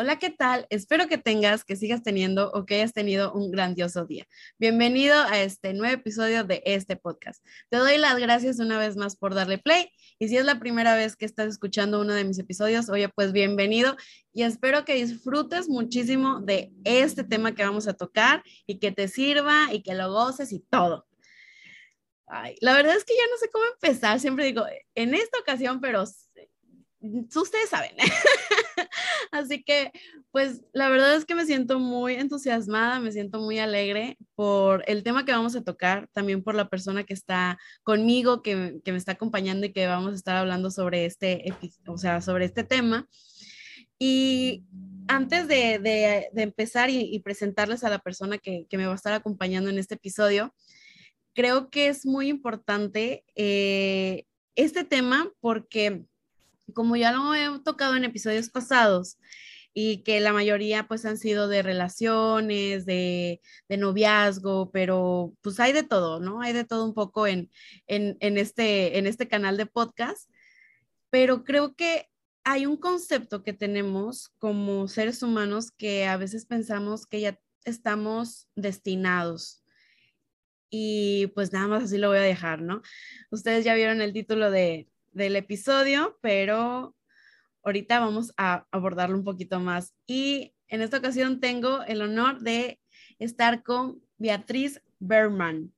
Hola, ¿qué tal? Espero que tengas, que sigas teniendo o que hayas tenido un grandioso día. Bienvenido a este nuevo episodio de este podcast. Te doy las gracias una vez más por darle play y si es la primera vez que estás escuchando uno de mis episodios, oye, pues bienvenido y espero que disfrutes muchísimo de este tema que vamos a tocar y que te sirva y que lo goces y todo. Ay, la verdad es que ya no sé cómo empezar, siempre digo, en esta ocasión, pero ustedes saben. Así que, pues, la verdad es que me siento muy entusiasmada, me siento muy alegre por el tema que vamos a tocar, también por la persona que está conmigo, que, me está acompañando y que vamos a estar hablando sobre este, o sea, sobre este tema. Y antes de, empezar y, presentarles a la persona que, me va a estar acompañando en este episodio, creo que es muy importante eh, este tema porque como ya lo he tocado en episodios pasados, y que la mayoría pues han sido de relaciones, de, noviazgo, pero pues hay de todo, ¿no? Hay de todo un poco en, en, este, en este canal de podcast, pero creo que hay un concepto que tenemos como seres humanos que a veces pensamos que ya estamos destinados. Y pues nada más así lo voy a dejar, ¿no? Ustedes ya vieron el título de, del episodio, pero ahorita vamos a abordarlo un poquito más. Y en esta ocasión tengo el honor de estar con Beatriz Berman.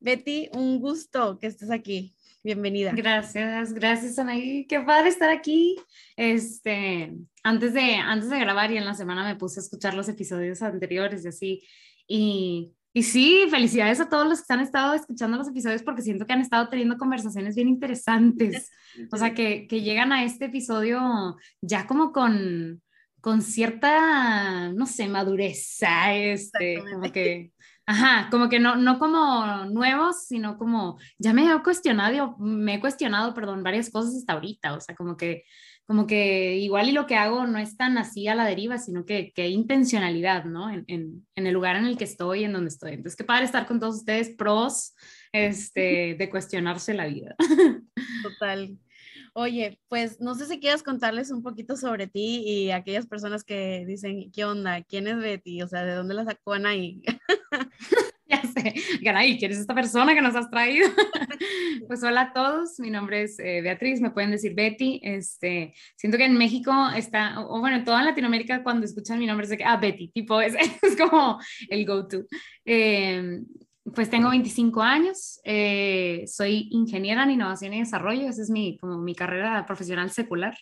Betty, un gusto que estés aquí. Bienvenida. Gracias, gracias Anaí. Qué padre estar aquí. Este, antes de, antes de grabar y en la semana me puse a escuchar los episodios anteriores y así. Y y sí, felicidades a todos los que han estado escuchando los episodios porque siento que han estado teniendo conversaciones bien interesantes. O sea, que, que llegan a este episodio ya como con, con cierta, no sé, madurez, este, como que, ajá, como que no, no como nuevos, sino como, ya me he cuestionado, me he cuestionado, perdón, varias cosas hasta ahorita, o sea, como que como que igual y lo que hago no es tan así a la deriva, sino que, que hay intencionalidad, ¿no? En, en, en, el lugar en el que estoy, en donde estoy. Entonces, qué padre estar con todos ustedes, pros este, de cuestionarse la vida. Total. Oye, pues no sé si quieras contarles un poquito sobre ti y aquellas personas que dicen, ¿qué onda? ¿Quién es Betty? O sea, ¿de dónde la sacó Anaí? ya sé, Garay, ¿quién es esta persona que nos has traído? pues hola a todos, mi nombre es eh, Beatriz, me pueden decir Betty. Este, siento que en México está, o, bueno, en toda Latinoamérica cuando escuchan mi nombre es de que, ah, Betty, tipo, es, es como el go-to. Eh, pues tengo 25 años, eh, soy ingeniera en innovación y desarrollo, esa es mi, como mi carrera profesional secular.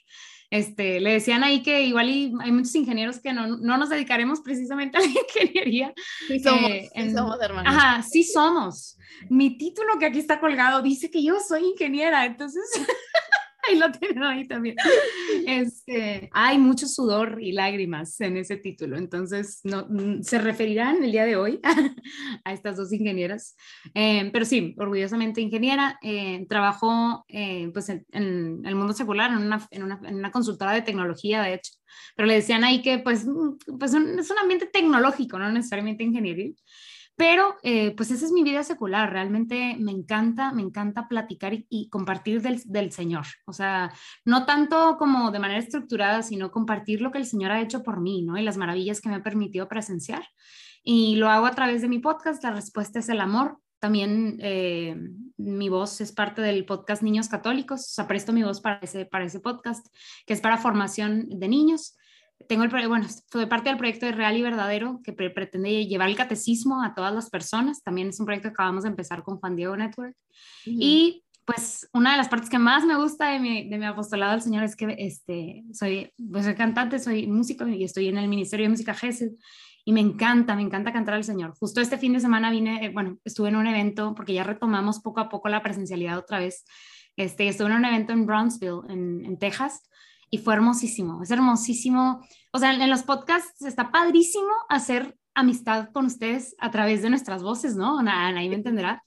Este, le decían ahí que igual hay muchos ingenieros que no, no, nos dedicaremos precisamente a la ingeniería. Sí somos, eh, sí somos hermanos. Ajá, sí somos. Mi título que aquí está colgado dice que yo soy ingeniera, entonces ahí lo tienen ahí también. Este, hay mucho sudor y lágrimas en ese título, entonces no, mm, se referirán el día de hoy a estas dos ingenieras. Eh, pero sí, orgullosamente ingeniera, eh, trabajó eh, pues en, el mundo secular, en una, en, una, consultora de tecnología, de hecho, pero le decían ahí que pues, mm, pues es un ambiente tecnológico, no necesariamente ingenieril. Pero eh, pues esa es mi vida secular, realmente me encanta, me encanta platicar y, compartir del, del, Señor, o sea, no tanto como de manera estructurada, sino compartir lo que el Señor ha hecho por mí, ¿no? Y las maravillas que me ha permitido presenciar. Y lo hago a través de mi podcast, La Respuesta es el Amor. También eh, mi voz es parte del podcast Niños Católicos, o sea, presto mi voz para ese, para ese podcast, que es para formación de niños tengo el, bueno, soy parte del proyecto de Real y Verdadero que pretende llevar el catecismo a todas las personas. También es un proyecto que acabamos de empezar con Juan Diego Network. Y pues una de las partes que más me gusta de mi, de mi apostolado al Señor es que este, soy, pues soy cantante, soy músico y estoy en el Ministerio de Música GESED y me encanta, me encanta cantar al Señor. Justo este fin de semana vine, eh, bueno, estuve en un evento porque ya retomamos poco a poco la presencialidad otra vez. Este, estuve en un evento en Brownsville, en, en Texas, y fue hermosísimo, es hermosísimo. O sea, en los podcasts está padrísimo hacer amistad con ustedes a través de nuestras voces, ¿no? Ahí me entenderá.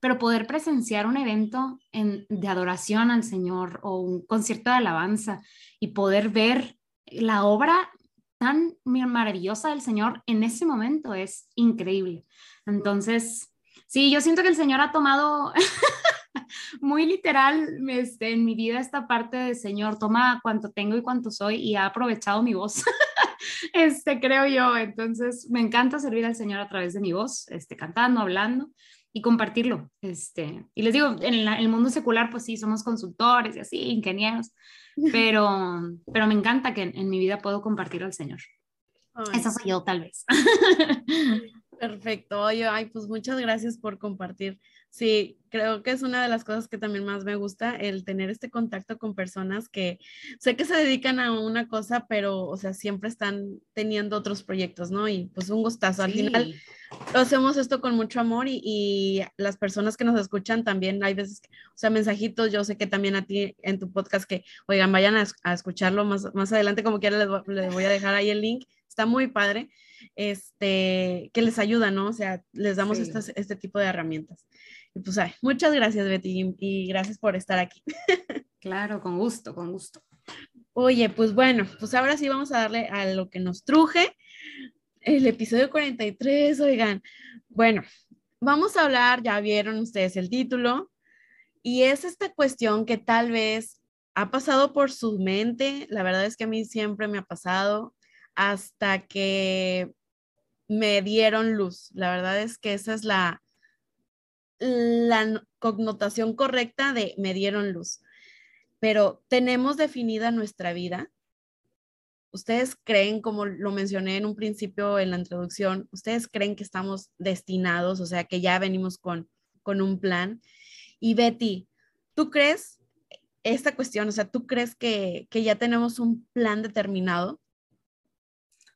Pero poder presenciar un evento de adoración al Señor o un concierto de alabanza y poder ver la obra tan maravillosa del Señor en ese momento es increíble. Entonces, sí, yo siento que el Señor ha tomado muy literal este, en mi vida esta parte de Señor, toma cuanto tengo y cuanto soy y ha aprovechado mi voz este, creo yo. Entonces, me encanta servir al Señor a través de mi voz, este, cantando, hablando y compartirlo. Este, y les digo, en, el mundo secular, pues sí, somos consultores y así, ingenieros, pero, pero me encanta que en, mi vida puedo compartir al Señor. Eso soy yo, tal vez. Perfecto. Oye, ay, pues muchas gracias por compartir Sí, creo que es una de las cosas que también más me gusta, el tener este contacto con personas que sé que se dedican a una cosa, pero, o sea, siempre están teniendo otros proyectos, ¿no? Y pues un gustazo. Al final hacemos esto con mucho amor y, las personas que nos escuchan también, hay veces, o sea, mensajitos, yo sé que también a ti en tu podcast que, oigan, vayan a, escucharlo más, más adelante, como quiera les, les voy a dejar ahí el link, está muy padre este, que les ayuda, ¿no? O sea, les damos este tipo de herramientas. Y pues, ay, muchas gracias, Betty, y gracias por estar aquí. Claro, con gusto, con gusto. Oye, pues bueno, pues ahora sí vamos a darle a lo que nos truje. El episodio 43, oigan. Bueno, vamos a hablar, ya vieron ustedes el título, y es esta cuestión que tal vez ha pasado por su mente, la verdad es que a mí siempre me ha pasado, hasta que me dieron luz. La verdad es que esa es la, la connotación correcta de me dieron luz. Pero tenemos definida nuestra vida. ¿Ustedes creen, como lo mencioné en un principio en la introducción, ustedes creen que estamos destinados, o sea, que ya venimos con, con un plan? Y Betty, ¿tú crees esta cuestión, o sea, ¿tú crees que, que ya tenemos un plan determinado?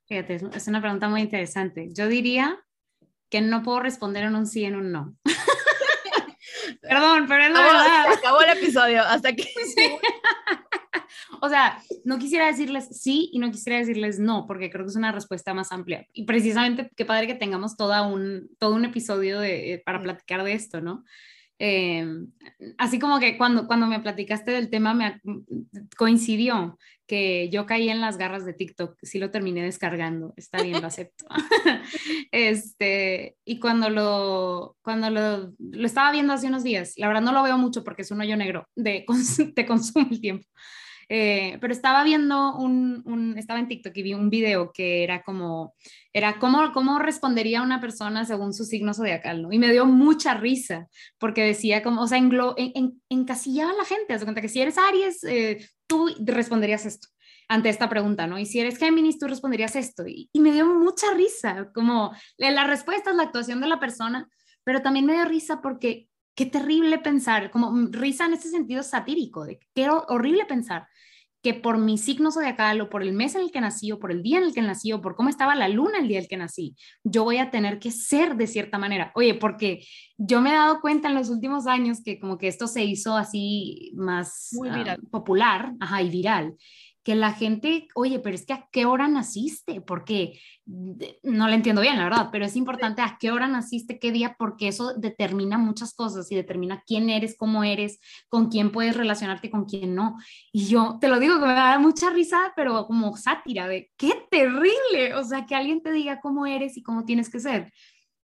Fíjate, es una pregunta muy interesante. Yo diría que no puedo responder en un sí, en un no. Perdón, pero es la verdad. acabó el episodio, hasta aquí. o sea, no quisiera decirles sí y no quisiera decirles no, porque creo que es una respuesta más amplia. Y precisamente, qué padre que tengamos toda un, todo un episodio de, eh, para platicar de esto, ¿no? Eh, así como que cuando, cuando me platicaste del tema me coincidió que yo caí en las garras de TikTok, sí lo terminé descargando, está bien, lo acepto. este, y cuando lo, cuando lo, lo, estaba viendo hace unos días, la verdad no lo veo mucho porque es un hoyo negro, de, te consume el tiempo. Eh, pero estaba viendo un, estaba en TikTok y vi un video que era como, era cómo, cómo respondería una persona según su signo zodiacal, ¿no? Y me dio mucha risa porque decía como, o sea, englo, en, encasillaba a la gente, haz cuenta que si eres Aries, eh, tú responderías esto ante esta pregunta, ¿no? Y si eres Géminis, tú responderías esto. Y, y me dio mucha risa, como la respuesta es la actuación de la persona, pero también me dio risa porque qué terrible pensar, como risa en ese sentido satírico, de qué horrible pensar que por mi signo zodiacal o por el mes en el que nací o por el día en el que nací o por cómo estaba la luna el día en el que nací, yo voy a tener que ser de cierta manera. Oye, porque yo me he dado cuenta en los últimos años que como que esto se hizo así más ah, popular ajá, y viral que la gente, oye, pero es que a qué hora naciste, porque no le entiendo bien, la verdad, pero es importante a qué hora naciste, qué día, porque eso determina muchas cosas y determina quién eres, cómo eres, con quién puedes relacionarte, con quién no. Y yo te lo digo que me da mucha risa, pero como sátira de qué terrible, o sea, que alguien te diga cómo eres y cómo tienes que ser.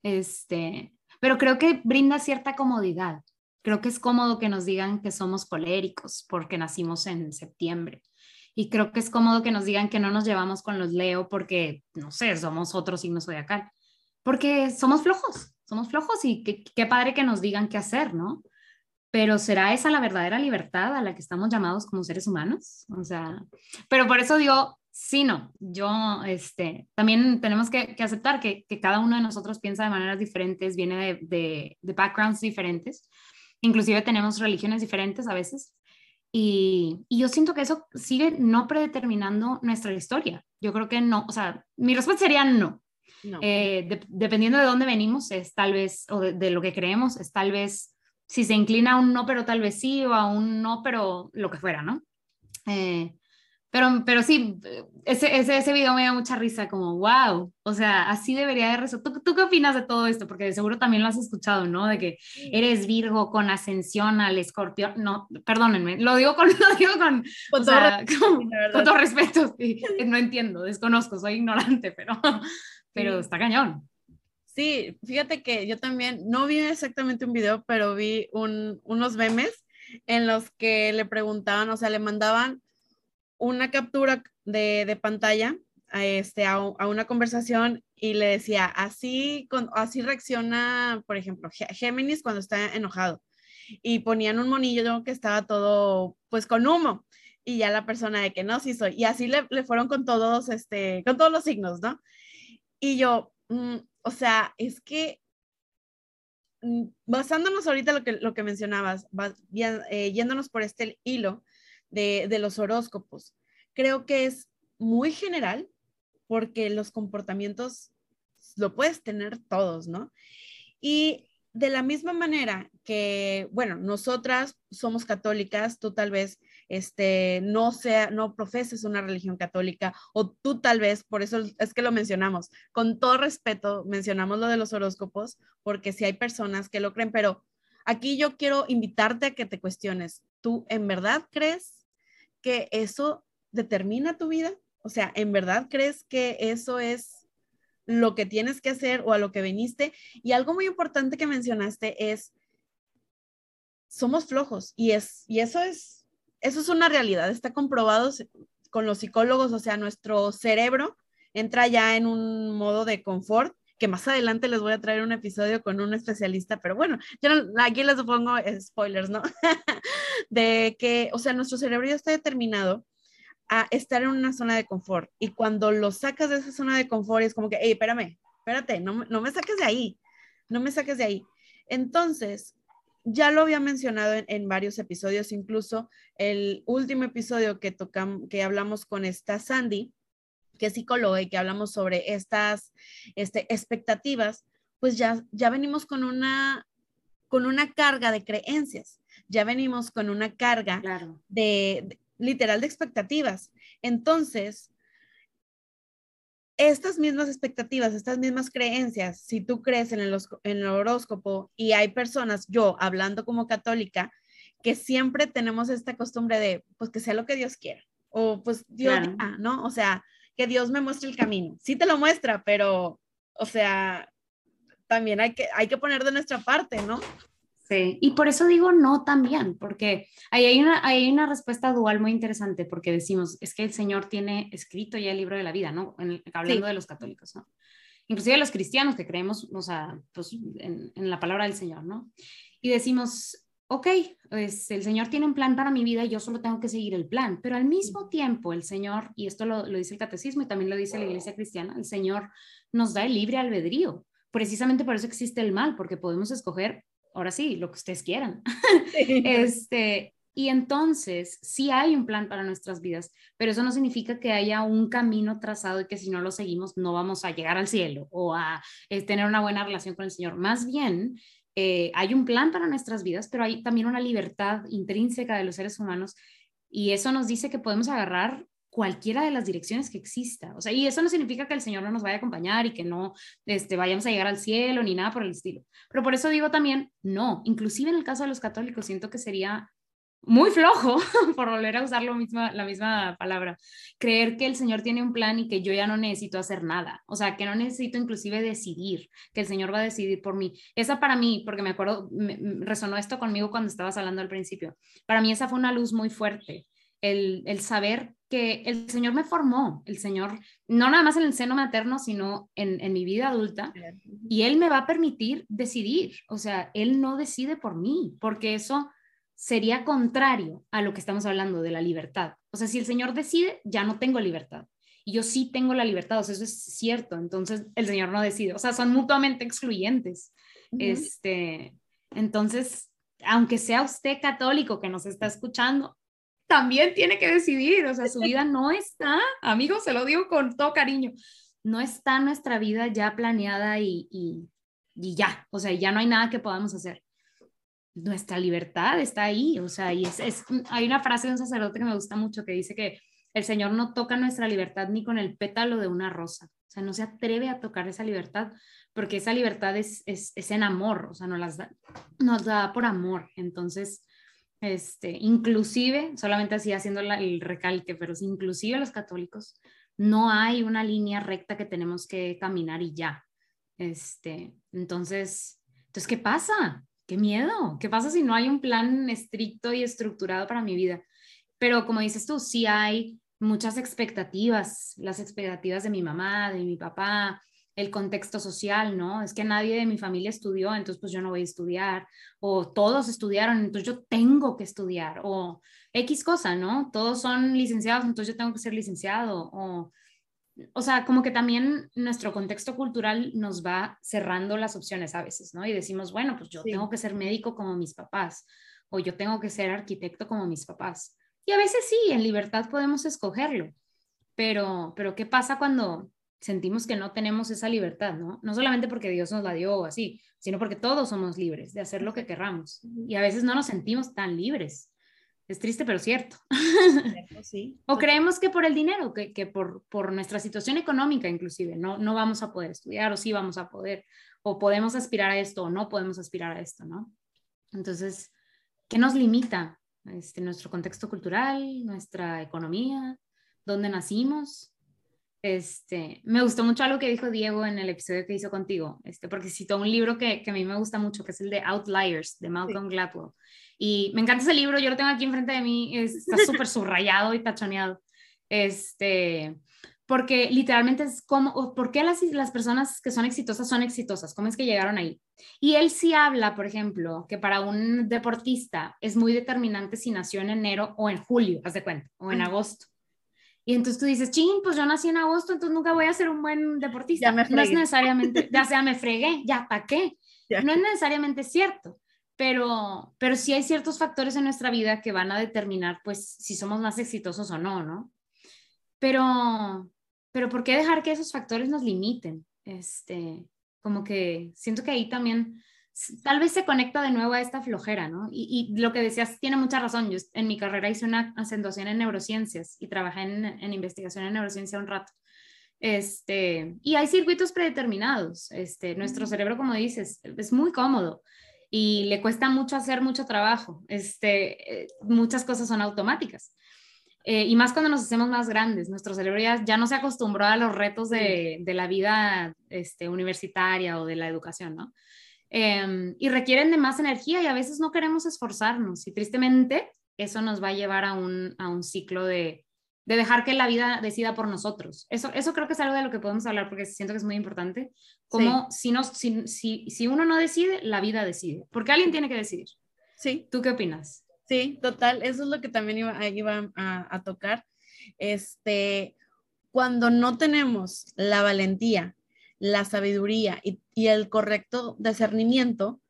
Este, pero creo que brinda cierta comodidad. Creo que es cómodo que nos digan que somos coléricos porque nacimos en septiembre y creo que es cómodo que nos digan que no nos llevamos con los Leo porque, no sé, somos otro signo zodiacal, porque somos flojos, somos flojos y qué, padre que nos digan qué hacer, ¿no? Pero ¿será esa la verdadera libertad a la que estamos llamados como seres humanos? O sea, pero por eso digo, sí, no, yo, este, también tenemos que, aceptar que, cada uno de nosotros piensa de maneras diferentes, viene de, de, de backgrounds diferentes, inclusive tenemos religiones diferentes a veces, y, yo siento que eso sigue no predeterminando nuestra historia. Yo creo que no, o sea, mi respuesta sería no. Eh, dependiendo de dónde venimos, es tal vez, o de, lo que creemos, es tal vez, si se inclina a un no, pero tal vez sí, o a un no, pero lo que fuera, ¿no? Eh, pero, pero sí, ese, ese, ese, video me da mucha risa, como, wow, o sea, así debería de resolver. ¿Tú, ¿Tú, qué opinas de todo esto? Porque de seguro también lo has escuchado, ¿no? De que eres Virgo con ascensión al escorpión. No, perdónenme, lo digo con, lo digo con, con, todo, respeto, No entiendo, desconozco, soy ignorante, pero, pero está cañón. Sí, fíjate que yo también no vi exactamente un video, pero vi un, unos memes en los que le preguntaban, o sea, le mandaban una captura de, pantalla a, este, a, una conversación y le decía, así, con, así reacciona, por ejemplo, Géminis cuando está enojado. Y ponían un monillo que estaba todo, pues, con humo. Y ya la persona de que no, sí soy. Y así le, le fueron con todos, este, con todos los signos, ¿no? Y yo, mm, o sea, es que mm, basándonos ahorita lo que, lo que mencionabas, eh, yéndonos por este hilo de, los horóscopos, creo que es muy general porque los comportamientos lo puedes tener todos, ¿no? Y de la misma manera que, bueno, nosotras somos católicas, tú tal vez este, no sea, no profeses una religión católica o tú tal vez, por eso es que lo mencionamos, con todo respeto mencionamos lo de los horóscopos, porque si hay personas que lo creen, pero aquí yo quiero invitarte a que te cuestiones, ¿tú en verdad crees que eso determina tu vida? O sea, ¿en verdad crees que eso es lo que tienes que hacer o a lo que viniste? Y algo muy importante que mencionaste es, somos flojos y, es, y eso, es, eso es una realidad, está comprobado con los psicólogos, o sea, nuestro cerebro entra ya en un modo de confort que más adelante les voy a traer un episodio con un especialista, pero bueno, yo aquí les pongo spoilers, ¿no? de que, o sea, nuestro cerebro ya está determinado a estar en una zona de confort. Y cuando lo sacas de esa zona de confort, es como que, hey, espérame, espérate, no, no me saques de ahí, no me saques de ahí. Entonces, ya lo había mencionado en, varios episodios, incluso el último episodio que tocamos, que hablamos con esta Sandy, que es psicóloga y que hablamos sobre estas este, expectativas, pues ya, ya venimos con una, con una carga de creencias, ya venimos con una carga de, literal de expectativas. Entonces, estas mismas expectativas, estas mismas creencias, si tú crees en el, en el horóscopo y hay personas, yo hablando como católica, que siempre tenemos esta costumbre de, pues que sea lo que Dios quiera, o pues Dios, ¿no? O sea, que Dios me muestre el camino. Sí te lo muestra, pero, o sea, también hay que, hay que poner de nuestra parte, ¿no? y por eso digo no también, porque ahí hay una, hay una respuesta dual muy interesante, porque decimos, es que el Señor tiene escrito ya el libro de la vida, ¿no? hablando de los católicos, ¿no? Inclusive los cristianos que creemos, o sea, pues en, la palabra del Señor, ¿no? Y decimos, ok, pues el Señor tiene un plan para mi vida y yo solo tengo que seguir el plan, pero al mismo tiempo el Señor, y esto lo, lo dice el catecismo y también lo dice la iglesia cristiana, el Señor nos da el libre albedrío. Precisamente por eso existe el mal, porque podemos escoger ahora sí, lo que ustedes quieran. este, y entonces, sí hay un plan para nuestras vidas, pero eso no significa que haya un camino trazado y que si no lo seguimos no vamos a llegar al cielo o a eh, tener una buena relación con el Señor. Más bien, eh, hay un plan para nuestras vidas, pero hay también una libertad intrínseca de los seres humanos y eso nos dice que podemos agarrar cualquiera de las direcciones que exista. O sea, y eso no significa que el Señor no nos vaya a acompañar y que no este, vayamos a llegar al cielo ni nada por el estilo. Pero por eso digo también, no, inclusive en el caso de los católicos siento que sería muy flojo, por volver a usar lo misma, la misma palabra, creer que el Señor tiene un plan y que yo ya no necesito hacer nada, o sea, que no necesito inclusive decidir, que el Señor va a decidir por mí. Esa para mí, porque me acuerdo, resonó esto conmigo cuando estabas hablando al principio, para mí esa fue una luz muy fuerte, el, el saber que el Señor me formó, el Señor, no nada más en el seno materno, sino en, en, mi vida adulta, y Él me va a permitir decidir, o sea, Él no decide por mí, porque eso sería contrario a lo que estamos hablando de la libertad. O sea, si el Señor decide, ya no tengo libertad. Y yo sí tengo la libertad, o sea, eso es cierto, entonces el Señor no decide, o sea, son mutuamente excluyentes. Este, entonces, aunque sea usted católico que nos está escuchando, también tiene que decidir, o sea, su vida no está, amigos, se lo digo con todo cariño, no está nuestra vida ya planeada y, y, ya, o sea, ya no hay nada que podamos hacer. Nuestra libertad está ahí, o sea, y es, es, hay una frase de un sacerdote que me gusta mucho que dice que el Señor no toca nuestra libertad ni con el pétalo de una rosa, o sea, no se atreve a tocar esa libertad porque esa libertad es, es, es en amor, o sea, nos, las da, nos da por amor, entonces este, inclusive, solamente así haciendo el recalque, pero inclusive los católicos, no hay una línea recta que tenemos que caminar y ya. Este, entonces, entonces, ¿qué pasa? ¿Qué miedo? ¿Qué pasa si no hay un plan estricto y estructurado para mi vida? Pero como dices tú, sí hay muchas expectativas, las expectativas de mi mamá, de mi papá, el contexto social, ¿no? Es que nadie de mi familia estudió, entonces pues yo no voy a estudiar, o todos estudiaron, entonces yo tengo que estudiar, o X cosa, ¿no? Todos son licenciados, entonces yo tengo que ser licenciado, o, o sea, como que también nuestro contexto cultural nos va cerrando las opciones a veces, ¿no? Y decimos, bueno, pues yo tengo que ser médico como mis papás, o yo tengo que ser arquitecto como mis papás. Y a veces sí, en libertad podemos escogerlo, pero, pero ¿qué pasa cuando sentimos que no tenemos esa libertad, ¿no? No solamente porque Dios nos la dio o así, sino porque todos somos libres de hacer lo que querramos. Y a veces no nos sentimos tan libres. Es triste, pero cierto. Sí. o creemos que por el dinero, que, que, por, por nuestra situación económica inclusive, no, no vamos a poder estudiar o sí vamos a poder, o podemos aspirar a esto o no podemos aspirar a esto, ¿no? Entonces, ¿qué nos limita? Este, nuestro contexto cultural, nuestra economía, dónde nacimos, este, me gustó mucho algo que dijo Diego en el episodio que hizo contigo, este, porque citó un libro que, que a mí me gusta mucho, que es el de Outliers, de Malcolm Gladwell. Y me encanta ese libro, yo lo tengo aquí enfrente de mí, está súper subrayado y tachoneado. Este, porque literalmente es como, ¿por qué las, las personas que son exitosas son exitosas? ¿Cómo es que llegaron ahí? Y él sí habla, por ejemplo, que para un deportista es muy determinante si nació en enero o en julio, haz de cuenta, o en agosto. Y entonces tú dices, ching, pues yo nací en agosto, entonces nunca voy a ser un buen deportista. no es necesariamente, ya sea me fregué, ya, ¿para qué? No es necesariamente cierto, pero, pero sí hay ciertos factores en nuestra vida que van a determinar, pues, si somos más exitosos o no, ¿no? Pero, pero ¿por qué dejar que esos factores nos limiten? Este, como que siento que ahí también tal vez se conecta de nuevo a esta flojera, ¿no? Y, lo que decías tiene mucha razón. Yo en mi carrera hice una acentuación en neurociencias y trabajé en, investigación en neurociencia un rato. Este, y hay circuitos predeterminados. Este, nuestro cerebro, como dices, es muy cómodo y le cuesta mucho hacer mucho trabajo. Este, eh, muchas cosas son automáticas. Eh, y más cuando nos hacemos más grandes, nuestro cerebro ya, ya no se acostumbró a los retos de, de la vida este, universitaria o de la educación, ¿no? Em, y requieren de más energía y a veces no queremos esforzarnos y tristemente eso nos va a llevar a un, a un ciclo de, de, dejar que la vida decida por nosotros. Eso, eso creo que es algo de lo que podemos hablar porque siento que es muy importante, como si, no, si, si, si uno no decide, la vida decide, porque alguien tiene que decidir. Sí. ¿Tú qué opinas? Sí, total, eso es lo que también iba, iba a, a tocar. Este, cuando no tenemos la valentía la sabiduría y, el correcto discernimiento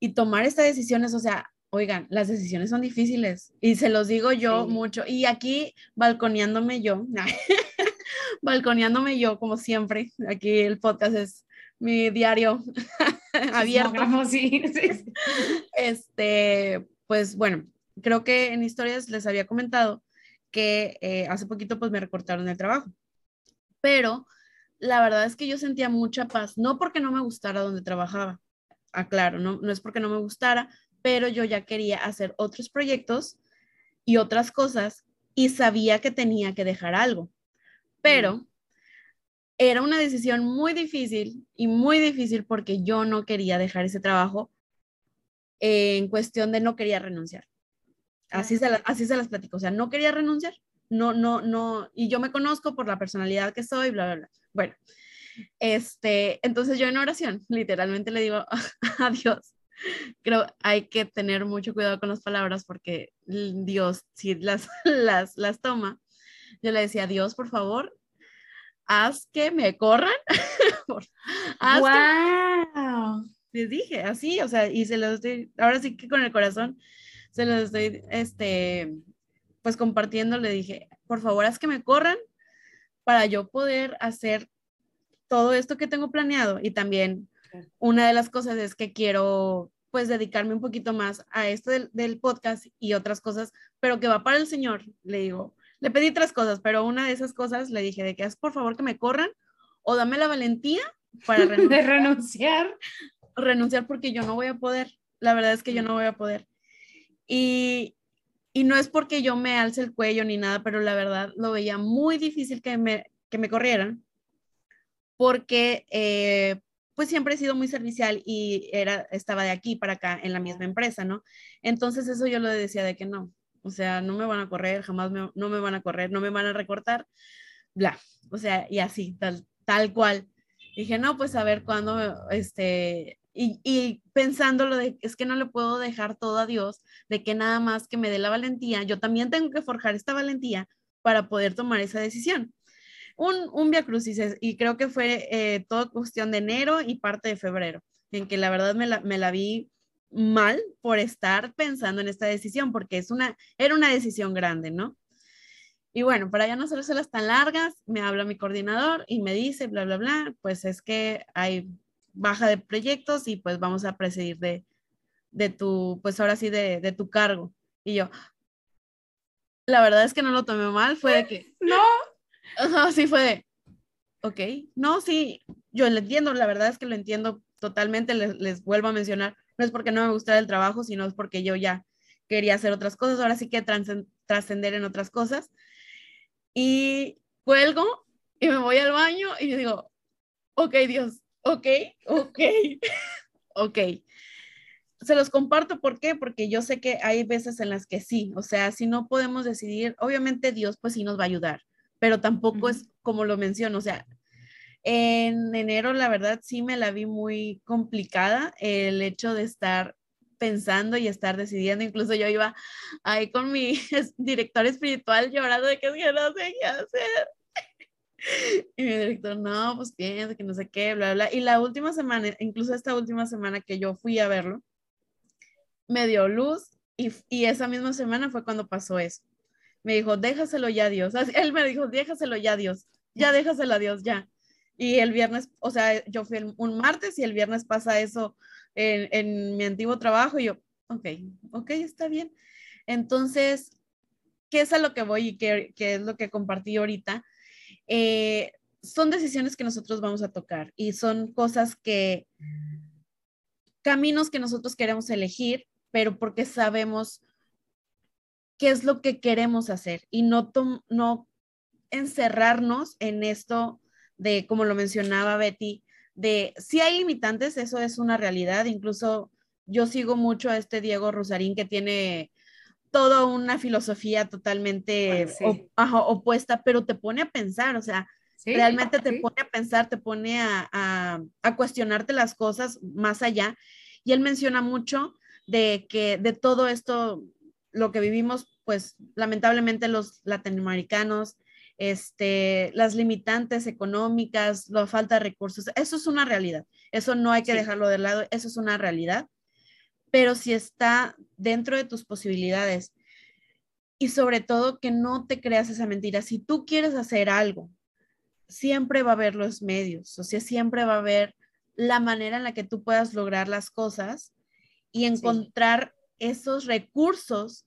y tomar estas decisiones, o sea, oigan, las decisiones son difíciles y se los digo yo mucho. Y aquí balconeándome yo, balconeándome yo como siempre, aquí el podcast es mi diario abierto. Sí, Este, pues bueno, creo que en historias les había comentado que eh, hace poquito pues me recortaron el trabajo, pero la verdad es que yo sentía mucha paz, no porque no me gustara donde trabajaba, aclaro, no, no es porque no me gustara, pero yo ya quería hacer otros proyectos y otras cosas y sabía que tenía que dejar algo. Pero mm. era una decisión muy difícil y muy difícil porque yo no quería dejar ese trabajo en cuestión de no quería renunciar. Así se, así se las platico, o sea, no quería renunciar, no, no, no, y yo me conozco por la personalidad que soy, bla, bla, bla. Bueno, este, entonces yo en oración literalmente le digo a Dios, creo hay que tener mucho cuidado con las palabras porque Dios si las, las, las toma. Yo le decía, Dios, por favor, haz que me corran. wow. les dije, así, o sea, y se los estoy, ahora sí que con el corazón, se los estoy, este, pues compartiendo, le dije, por favor, haz que me corran para yo poder hacer todo esto que tengo planeado y también una de las cosas es que quiero pues dedicarme un poquito más a esto del, podcast y otras cosas, pero que va para el Señor, le digo, le pedí tres cosas, pero una de esas cosas le dije de que es por favor que me corran o dame la valentía para renunciar. renunciar. Renunciar porque yo no voy a poder, la verdad es que yo no voy a poder. Y, y no es porque yo me alce el cuello ni nada, pero la verdad lo veía muy difícil que me, que me corrieran, porque eh, pues siempre he sido muy servicial y era, estaba de aquí para acá en la misma empresa, ¿no? Entonces eso yo lo decía de que no, o sea, no me van a correr, jamás no me van a correr, no me van a recortar, bla, o sea, y así, tal, tal cual. Dije, no, pues a ver cuándo, este, y, y pensándolo de, es que no le puedo dejar todo a Dios, de que nada más que me dé la valentía, yo también tengo que forjar esta valentía para poder tomar esa decisión. Un, un Via Crucis, y creo que fue eh, toda cuestión de enero y parte de febrero, en que la verdad me la, vi mal por estar pensando en esta decisión, porque es una, era una decisión grande, ¿no? Y bueno, para ya no las tan largas, me habla mi coordinador y me dice, bla, bla, bla, pues es que hay baja de proyectos y pues vamos a presidir de, de tu, pues ahora sí, de, de tu cargo. Y yo, la verdad es que no lo tomé mal, fue de que, no, Ajá, sí fue de, ok, no, sí, yo lo entiendo, la verdad es que lo entiendo totalmente, les, les vuelvo a mencionar, no es porque no me gustara el trabajo, sino es porque yo ya quería hacer otras cosas, ahora sí que trascender en otras cosas. Y cuelgo y me voy al baño y digo, ok, Dios, ok, ok, ok. Se los comparto, ¿por qué? Porque yo sé que hay veces en las que sí, o sea, si no podemos decidir, obviamente Dios pues sí nos va a ayudar, pero tampoco es como lo menciono, o sea, en enero, la verdad, sí me la vi muy complicada el hecho de estar pensando y estar decidiendo. Incluso yo iba ahí con mi director espiritual llorando de que, que no sé qué hacer. Y mi director, no, pues piensa que no sé qué, bla, bla. Y la última semana, incluso esta última semana que yo fui a verlo, me dio luz y, y esa misma semana fue cuando pasó eso. Me dijo, déjaselo ya Dios. Él me dijo, déjaselo ya Dios. Ya déjaselo a Dios, ya. Y el viernes, o sea, yo fui un martes y el viernes pasa eso en, en mi antiguo trabajo y yo, ok, ok, está bien. Entonces, ¿qué es a lo que voy y qué, qué es lo que compartí ahorita? Eh, son decisiones que nosotros vamos a tocar y son cosas que, caminos que nosotros queremos elegir, pero porque sabemos qué es lo que queremos hacer y no, no encerrarnos en esto de, como lo mencionaba Betty, de si hay limitantes, eso es una realidad. Incluso yo sigo mucho a este Diego Rosarín que tiene toda una filosofía totalmente opuesta, pero te pone a pensar, o sea, realmente te pone a pensar, te pone a, a, cuestionarte las cosas más allá. Y él menciona mucho de que de todo esto, lo que vivimos, pues lamentablemente los latinoamericanos, este, las limitantes económicas, la falta de recursos, eso es una realidad. Eso no hay que dejarlo de lado, eso es una realidad. Pero si está dentro de tus posibilidades. Y sobre todo que no te creas esa mentira, si tú quieres hacer algo, siempre va a haber los medios, o sea, siempre va a haber la manera en la que tú puedas lograr las cosas y encontrar esos recursos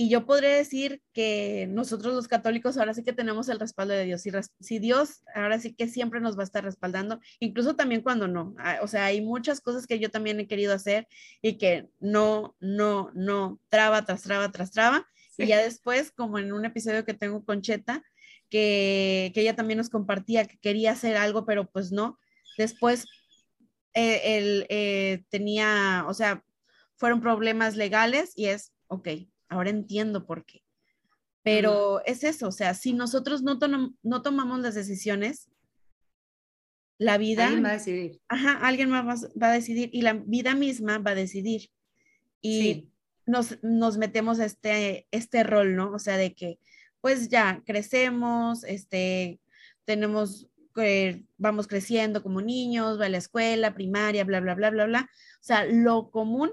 y yo podría decir que nosotros los católicos ahora sí que tenemos el respaldo de Dios. Si, si Dios ahora sí que siempre nos va a estar respaldando, incluso también cuando no. Ah, o sea, hay muchas cosas que yo también he querido hacer y que no, no, no, traba tras traba tras traba. Y ya después, como en un episodio que tengo con Cheta, que, que ella también nos compartía que quería hacer algo, pero pues no. Después eh, él eh, tenía, o sea, fueron problemas legales y es, ok, ahora entiendo por qué. Pero es eso, o sea, si nosotros no, no tomamos las decisiones, la vida... Alguien va a decidir. Ajá, alguien más va a decidir y la vida misma va a decidir. Y nos, nos, metemos a este, este rol, ¿no? O sea, de que pues ya crecemos, este, tenemos, eh, vamos creciendo como niños, va a la escuela, primaria, bla, bla, bla, bla, bla. O sea, lo común,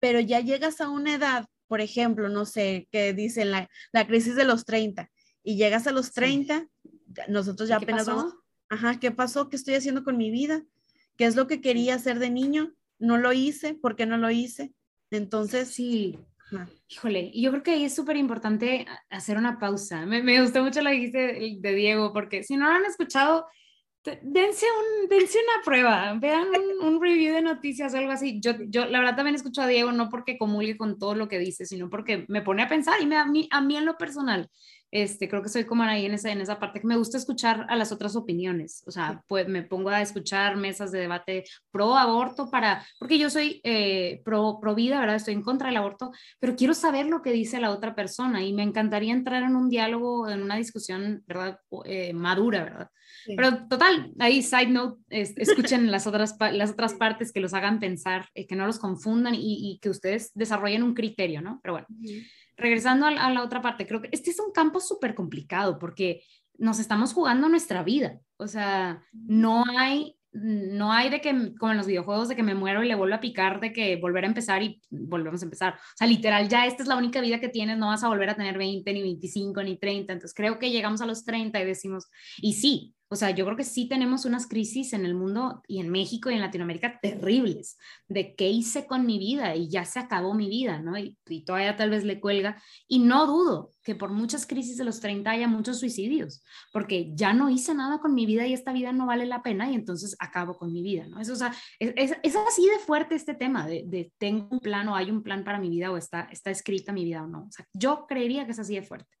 pero ya llegas a una edad por ejemplo, no sé, que dicen la, la crisis de los 30 y llegas a los 30, nosotros ya apenas vamos, ajá, ¿qué pasó? ¿Qué estoy haciendo con mi vida? ¿Qué es lo que quería hacer de niño? No lo hice, ¿por qué no lo hice? Entonces, sí. Híjole, y yo creo que ahí es súper importante hacer una pausa. Me, me, gustó mucho lo que dijiste de Diego, porque si no lo han escuchado, dense, un, dense una prueba, vean un, review de noticias o algo así. Yo, yo, la verdad, también escucho a Diego no porque comulgue con todo lo que dice, sino porque me pone a pensar y me, a, mí, a mí en lo personal este, creo que soy como ahí en esa, en esa parte que me gusta escuchar a las otras opiniones. O sea, pues me pongo a escuchar mesas de debate pro aborto para, porque yo soy eh, pro, pro vida, ¿verdad? Estoy en contra del aborto, pero quiero saber lo que dice la otra persona y me encantaría entrar en un diálogo, en una discusión, ¿verdad? Eh, madura, ¿verdad? Pero total, ahí side note, escuchen las otras, las otras partes que los hagan pensar, eh, que no los confundan y, y, que ustedes desarrollen un criterio, ¿no? Pero bueno regresando a, la otra parte, creo que este es un campo súper complicado porque nos estamos jugando nuestra vida. O sea, no hay, no hay de que, como en los videojuegos, de que me muero y le vuelvo a picar, de que volver a empezar y volvemos a empezar. O sea, literal, ya esta es la única vida que tienes, no vas a volver a tener 20, ni 25, ni 30. Entonces creo que llegamos a los 30 y decimos, y sí, o sea, yo creo que sí tenemos unas crisis en el mundo y en México y en Latinoamérica terribles de qué hice con mi vida y ya se acabó mi vida, ¿no? Y, todavía tal vez le cuelga. Y no dudo que por muchas crisis de los 30 haya muchos suicidios, porque ya no hice nada con mi vida y esta vida no vale la pena y entonces acabo con mi vida, ¿no? Eso, o sea, es, es, así de fuerte este tema de, de, tengo un plan o hay un plan para mi vida o está, está escrita mi vida o no. O sea, yo creería que es así de fuerte.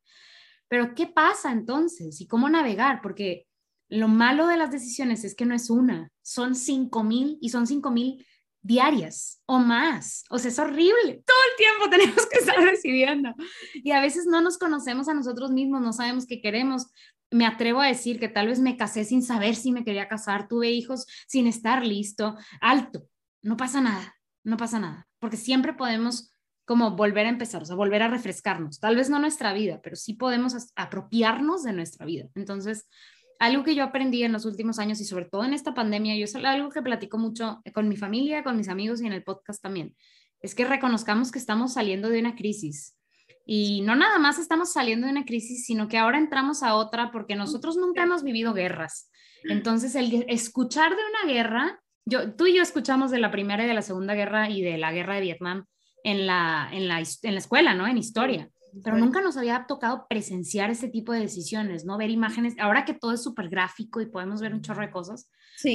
Pero ¿qué pasa entonces? ¿Y cómo navegar? Porque lo malo de las decisiones es que no es una, son cinco mil y son cinco mil diarias o más. O sea, es horrible. Todo el tiempo tenemos que estar decidiendo. Y a veces no nos conocemos a nosotros mismos, no sabemos qué queremos. Me atrevo a decir que tal vez me casé sin saber si me quería casar, tuve hijos sin estar listo. Alto, no pasa nada, no pasa nada, porque siempre podemos como volver a empezar, o sea, volver a refrescarnos. Tal vez no nuestra vida, pero sí podemos apropiarnos de nuestra vida. Entonces, algo que yo aprendí en los últimos años y sobre todo en esta pandemia, yo es algo que platico mucho con mi familia, con mis amigos y en el podcast también, es que reconozcamos que estamos saliendo de una crisis. Y no nada más estamos saliendo de una crisis, sino que ahora entramos a otra porque nosotros nunca hemos vivido guerras. Entonces, el escuchar de una guerra, yo, tú y yo escuchamos de la Primera y de la Segunda Guerra y de la Guerra de Vietnam en la, en la, en la escuela, ¿no? En historia pero nunca nos había tocado presenciar ese tipo de decisiones, ¿no? Ver imágenes, ahora que todo es súper gráfico y podemos ver un chorro de cosas,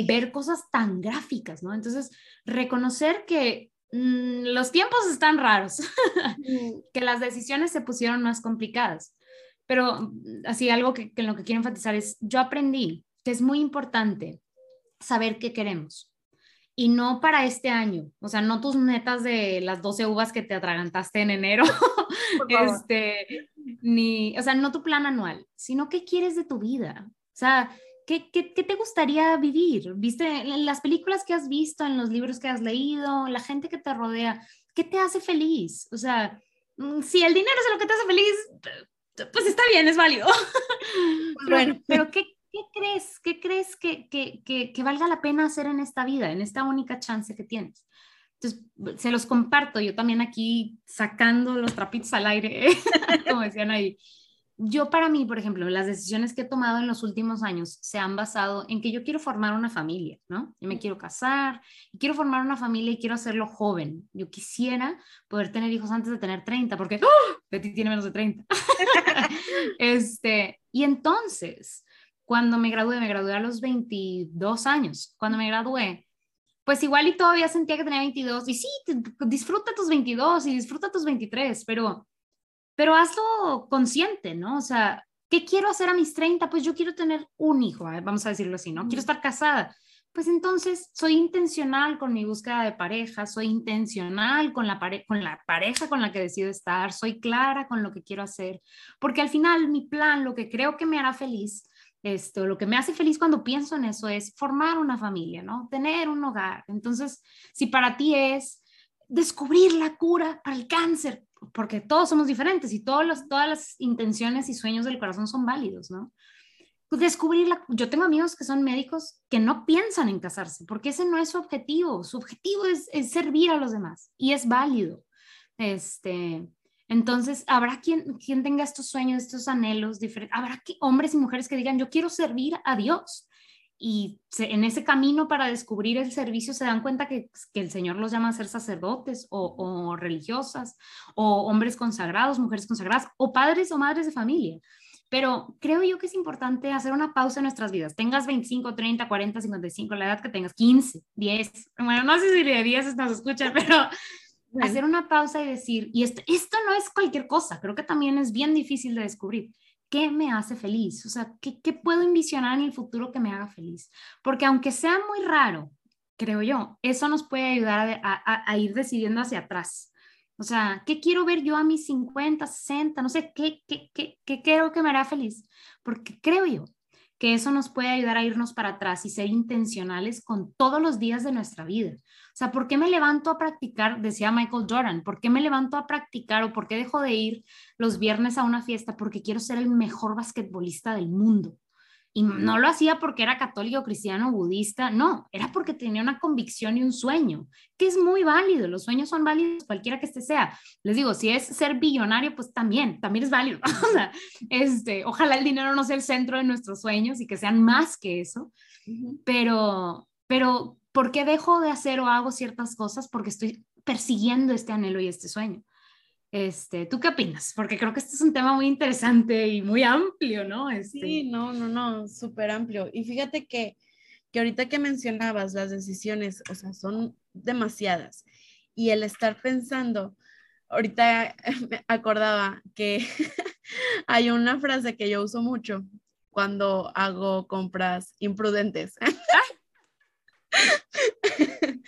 ver cosas tan gráficas, ¿no? Entonces, reconocer que mm, los tiempos están raros, que las decisiones se pusieron más complicadas, pero mm, así algo que, que en lo que quiero enfatizar es, yo aprendí que es muy importante saber qué queremos y no para este año, o sea, no tus metas de las 12 uvas que te atragantaste en enero, este, ni, o sea, no tu plan anual, sino qué quieres de tu vida, o sea, ¿qué, qué, qué te gustaría vivir? ¿Viste las películas que has visto, en los libros que has leído, la gente que te rodea, qué te hace feliz? O sea, mm, si el dinero es lo que te hace feliz, pues está bien, es válido. bueno, pero ¿qué, ¿qué crees? ¿Qué crees que, que, que, que, valga la pena hacer en esta vida, en esta única chance que tienes? Entonces, se los comparto, yo también aquí sacando los trapitos al aire, como decían ahí. Yo para mí, por ejemplo, las decisiones que he tomado en los últimos años se han basado en que yo quiero formar una familia, ¿no? Yo me quiero casar, quiero formar una familia y quiero hacerlo joven. Yo quisiera poder tener hijos antes de tener 30, porque ¡oh! Betty tiene menos de 30. este, y entonces, cuando me gradué, me gradué a los 22 años. Cuando me gradué, pues igual y todavía sentía que tenía 22 y sí, disfruta tus 22 y disfruta tus 23, pero, pero hazlo consciente, ¿no? O sea, ¿qué quiero hacer a mis 30? Pues yo quiero tener un hijo, vamos a decirlo así, ¿no? Quiero estar casada. Pues entonces soy intencional con mi búsqueda de pareja, soy intencional con la, con la pareja con la que decido estar, soy clara con lo que quiero hacer, porque al final mi plan, lo que creo que me hará feliz, esto, lo que me hace feliz cuando pienso en eso es formar una familia, ¿no? Tener un hogar. Entonces, si para ti es descubrir la cura para el cáncer, porque todos somos diferentes y todos los, todas las intenciones y sueños del corazón son válidos, ¿no? Pues descubrir la, yo tengo amigos que son médicos que no piensan en casarse, porque ese no es su objetivo, su objetivo es, es servir a los demás y es válido. Este, entonces, habrá quien, quien tenga estos sueños, estos anhelos diferentes. Habrá hombres y mujeres que digan, yo quiero servir a Dios. Y en ese camino para descubrir el servicio se dan cuenta que, que el Señor los llama a ser sacerdotes o, o, religiosas, o hombres consagrados, mujeres consagradas, o padres o madres de familia. Pero creo yo que es importante hacer una pausa en nuestras vidas. Tengas 25, 30, 40, 55, la edad que tengas, 15, 10. Bueno, no sé si de 10 nos escuchan, pero hacer una pausa y decir, y esto, esto no es cualquier cosa, creo que también es bien difícil de descubrir. ¿qué me hace feliz? O sea, ¿qué, ¿qué, puedo envisionar en el futuro que me haga feliz? Porque aunque sea muy raro, creo yo, eso nos puede ayudar a, ir decidiendo hacia atrás. O sea, ¿qué quiero ver yo a mis 50, 60? No sé, ¿qué, qué, qué, qué creo que me hará feliz? Porque creo yo que eso nos puede ayudar a irnos para atrás y ser intencionales con todos los días de nuestra vida. O sea, ¿por qué me levanto a practicar? Decía Michael Jordan, ¿por qué me levanto a practicar o por qué dejo de ir los viernes a una fiesta? Porque quiero ser el mejor basquetbolista del mundo. Y no lo hacía porque era católico, cristiano, budista, no, era porque tenía una convicción y un sueño, que es muy válido, los sueños son válidos cualquiera que este sea. Les digo, si es ser billonario, pues también, también es válido. o sea, este, ojalá el dinero no sea el centro de nuestros sueños y que sean más que eso, pero, pero, ¿por qué dejo de hacer o hago ciertas cosas? Porque estoy persiguiendo este anhelo y este sueño. Este, ¿Tú qué opinas? Porque creo que este es un tema muy interesante y muy amplio, ¿no? Este... Sí, no, no, no, súper amplio. Y fíjate que, que ahorita que mencionabas las decisiones, o sea, son demasiadas. Y el estar pensando, ahorita me acordaba que hay una frase que yo uso mucho cuando hago compras imprudentes.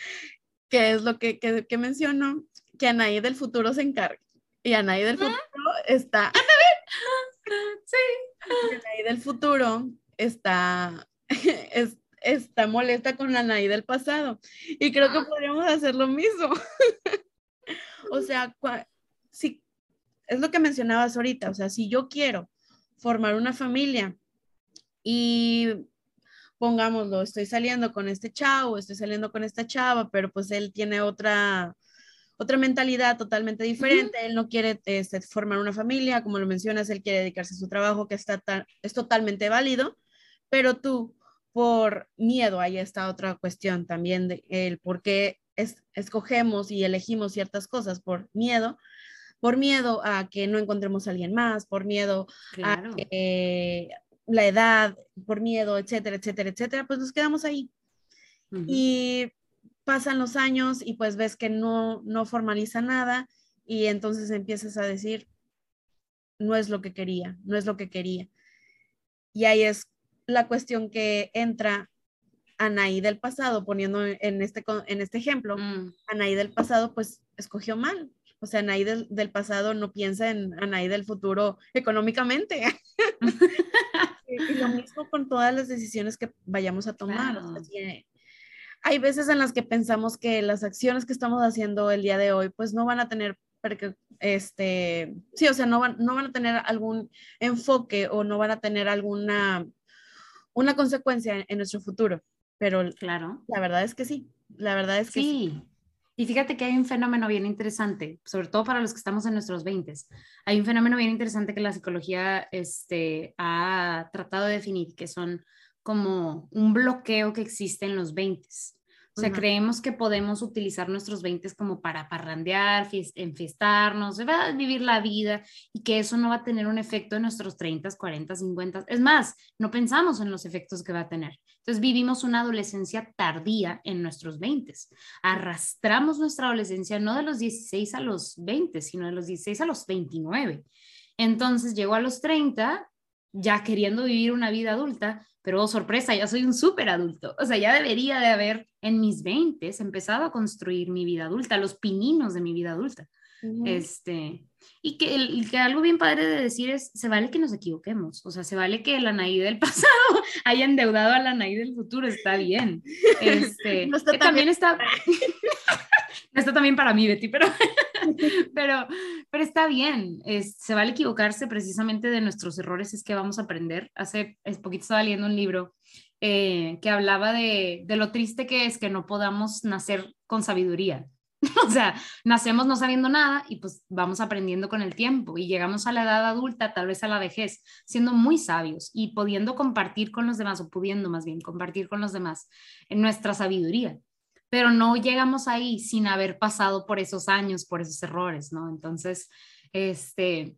que es lo que, que, menciono, que Anaí del futuro se encargue y Anaí del futuro está. Sí. Anaí del futuro está, está molesta con la Anaí del pasado. Y creo que podríamos hacer lo mismo. o sea, si, es lo que mencionabas ahorita. O sea, si yo quiero formar una familia y pongámoslo, estoy saliendo con este chavo, estoy saliendo con esta chava, pero pues él tiene otra otra mentalidad totalmente diferente. Él no quiere este, formar una familia, como lo mencionas, él quiere dedicarse a su trabajo, que está es totalmente válido, pero tú, por miedo, ahí está otra cuestión también, de el por qué escogemos y elegimos ciertas cosas por miedo, por miedo a que no encontremos a alguien más, por miedo a la edad, por miedo, etcétera, etcétera, etcétera, pues nos quedamos ahí. Y pasan los años y pues ves que no, no formaliza nada y entonces empiezas a decir, no es lo que quería, no es lo que quería. Y ahí es la cuestión que entra Anaí del pasado, poniendo en este, en este ejemplo, mm. Anaí del pasado pues escogió mal. O sea, Anaí del, pasado no piensa en Anaí del futuro económicamente. y, lo mismo con todas las decisiones que vayamos a tomar hay veces en las que pensamos que las acciones que estamos haciendo el día de hoy, pues no van a tener, este, sí, o sea, no van, no van a tener algún enfoque o no van a tener alguna, una consecuencia en, nuestro futuro. Pero claro. la verdad es que sí, la verdad es que sí. Y fíjate que hay un fenómeno bien interesante, sobre todo para los que estamos en nuestros 20. Hay un fenómeno bien interesante que la psicología este, ha tratado de definir, que son como un bloqueo que existe en los 20. O sea, creemos que podemos utilizar nuestros 20 como para parrandear, enfiestarnos, vivir la vida y que eso no va a tener un efecto en nuestros 30, 40, 50. Es más, no pensamos en los efectos que va a tener. Entonces vivimos una adolescencia tardía en nuestros 20. Arrastramos nuestra adolescencia no de los 16 a los 20, sino de los 16 a los 29. Entonces llegó a los 30 ya queriendo vivir una vida adulta, pero oh, sorpresa, ya soy un súper adulto. O sea, ya debería de haber en mis 20 empezado a construir mi vida adulta, los pininos de mi vida adulta. Este, y que, el, que algo bien padre de decir es, se vale que nos equivoquemos, o sea, se vale que la Anaí del pasado haya endeudado a la Anaí del futuro, está bien. Este, también está... está también para mí, Betty, pero, pero, pero está bien. se vale equivocarse precisamente de nuestros errores, es que vamos a aprender. Hace es poquito estaba leyendo un libro eh, que hablaba de, de, lo triste que es que no podamos nacer con sabiduría. o sea, nacemos no sabiendo nada y pues vamos aprendiendo con el tiempo y llegamos a la edad adulta, tal vez a la vejez, siendo muy sabios y pudiendo compartir con los demás o pudiendo más bien compartir con los demás en nuestra sabiduría pero no llegamos ahí sin haber pasado por esos años, por esos errores, ¿no? Entonces, este,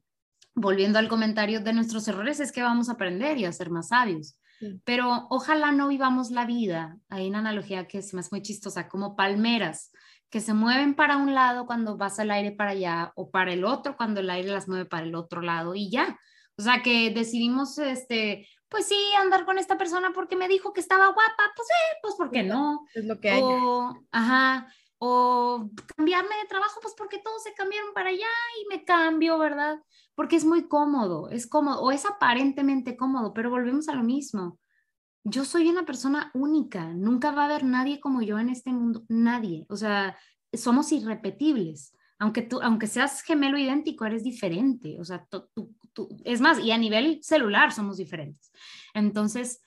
volviendo al comentario de nuestros errores, es que vamos a aprender y a ser más sabios. Pero ojalá no vivamos la vida, hay una analogía que es más muy chistosa, como palmeras que se mueven para un lado cuando vas el aire para allá o para el otro cuando el aire las mueve para el otro lado y ya. O sea, que decidimos, este, pues sí, andar con esta persona porque me dijo que estaba guapa, pues eh, pues ¿por qué no? Es lo que hay. O, ajá, o cambiarme de trabajo, pues porque todos se cambiaron para allá y me cambio, ¿verdad? Porque es muy cómodo, es cómodo, o es aparentemente cómodo, pero volvemos a lo mismo. Yo soy una persona única, nunca va a haber nadie como yo en este mundo, nadie. O sea, somos irrepetibles. Aunque tú, aunque seas gemelo idéntico, eres diferente. O sea, tú, tú, es más, y a nivel celular somos diferentes. Entonces,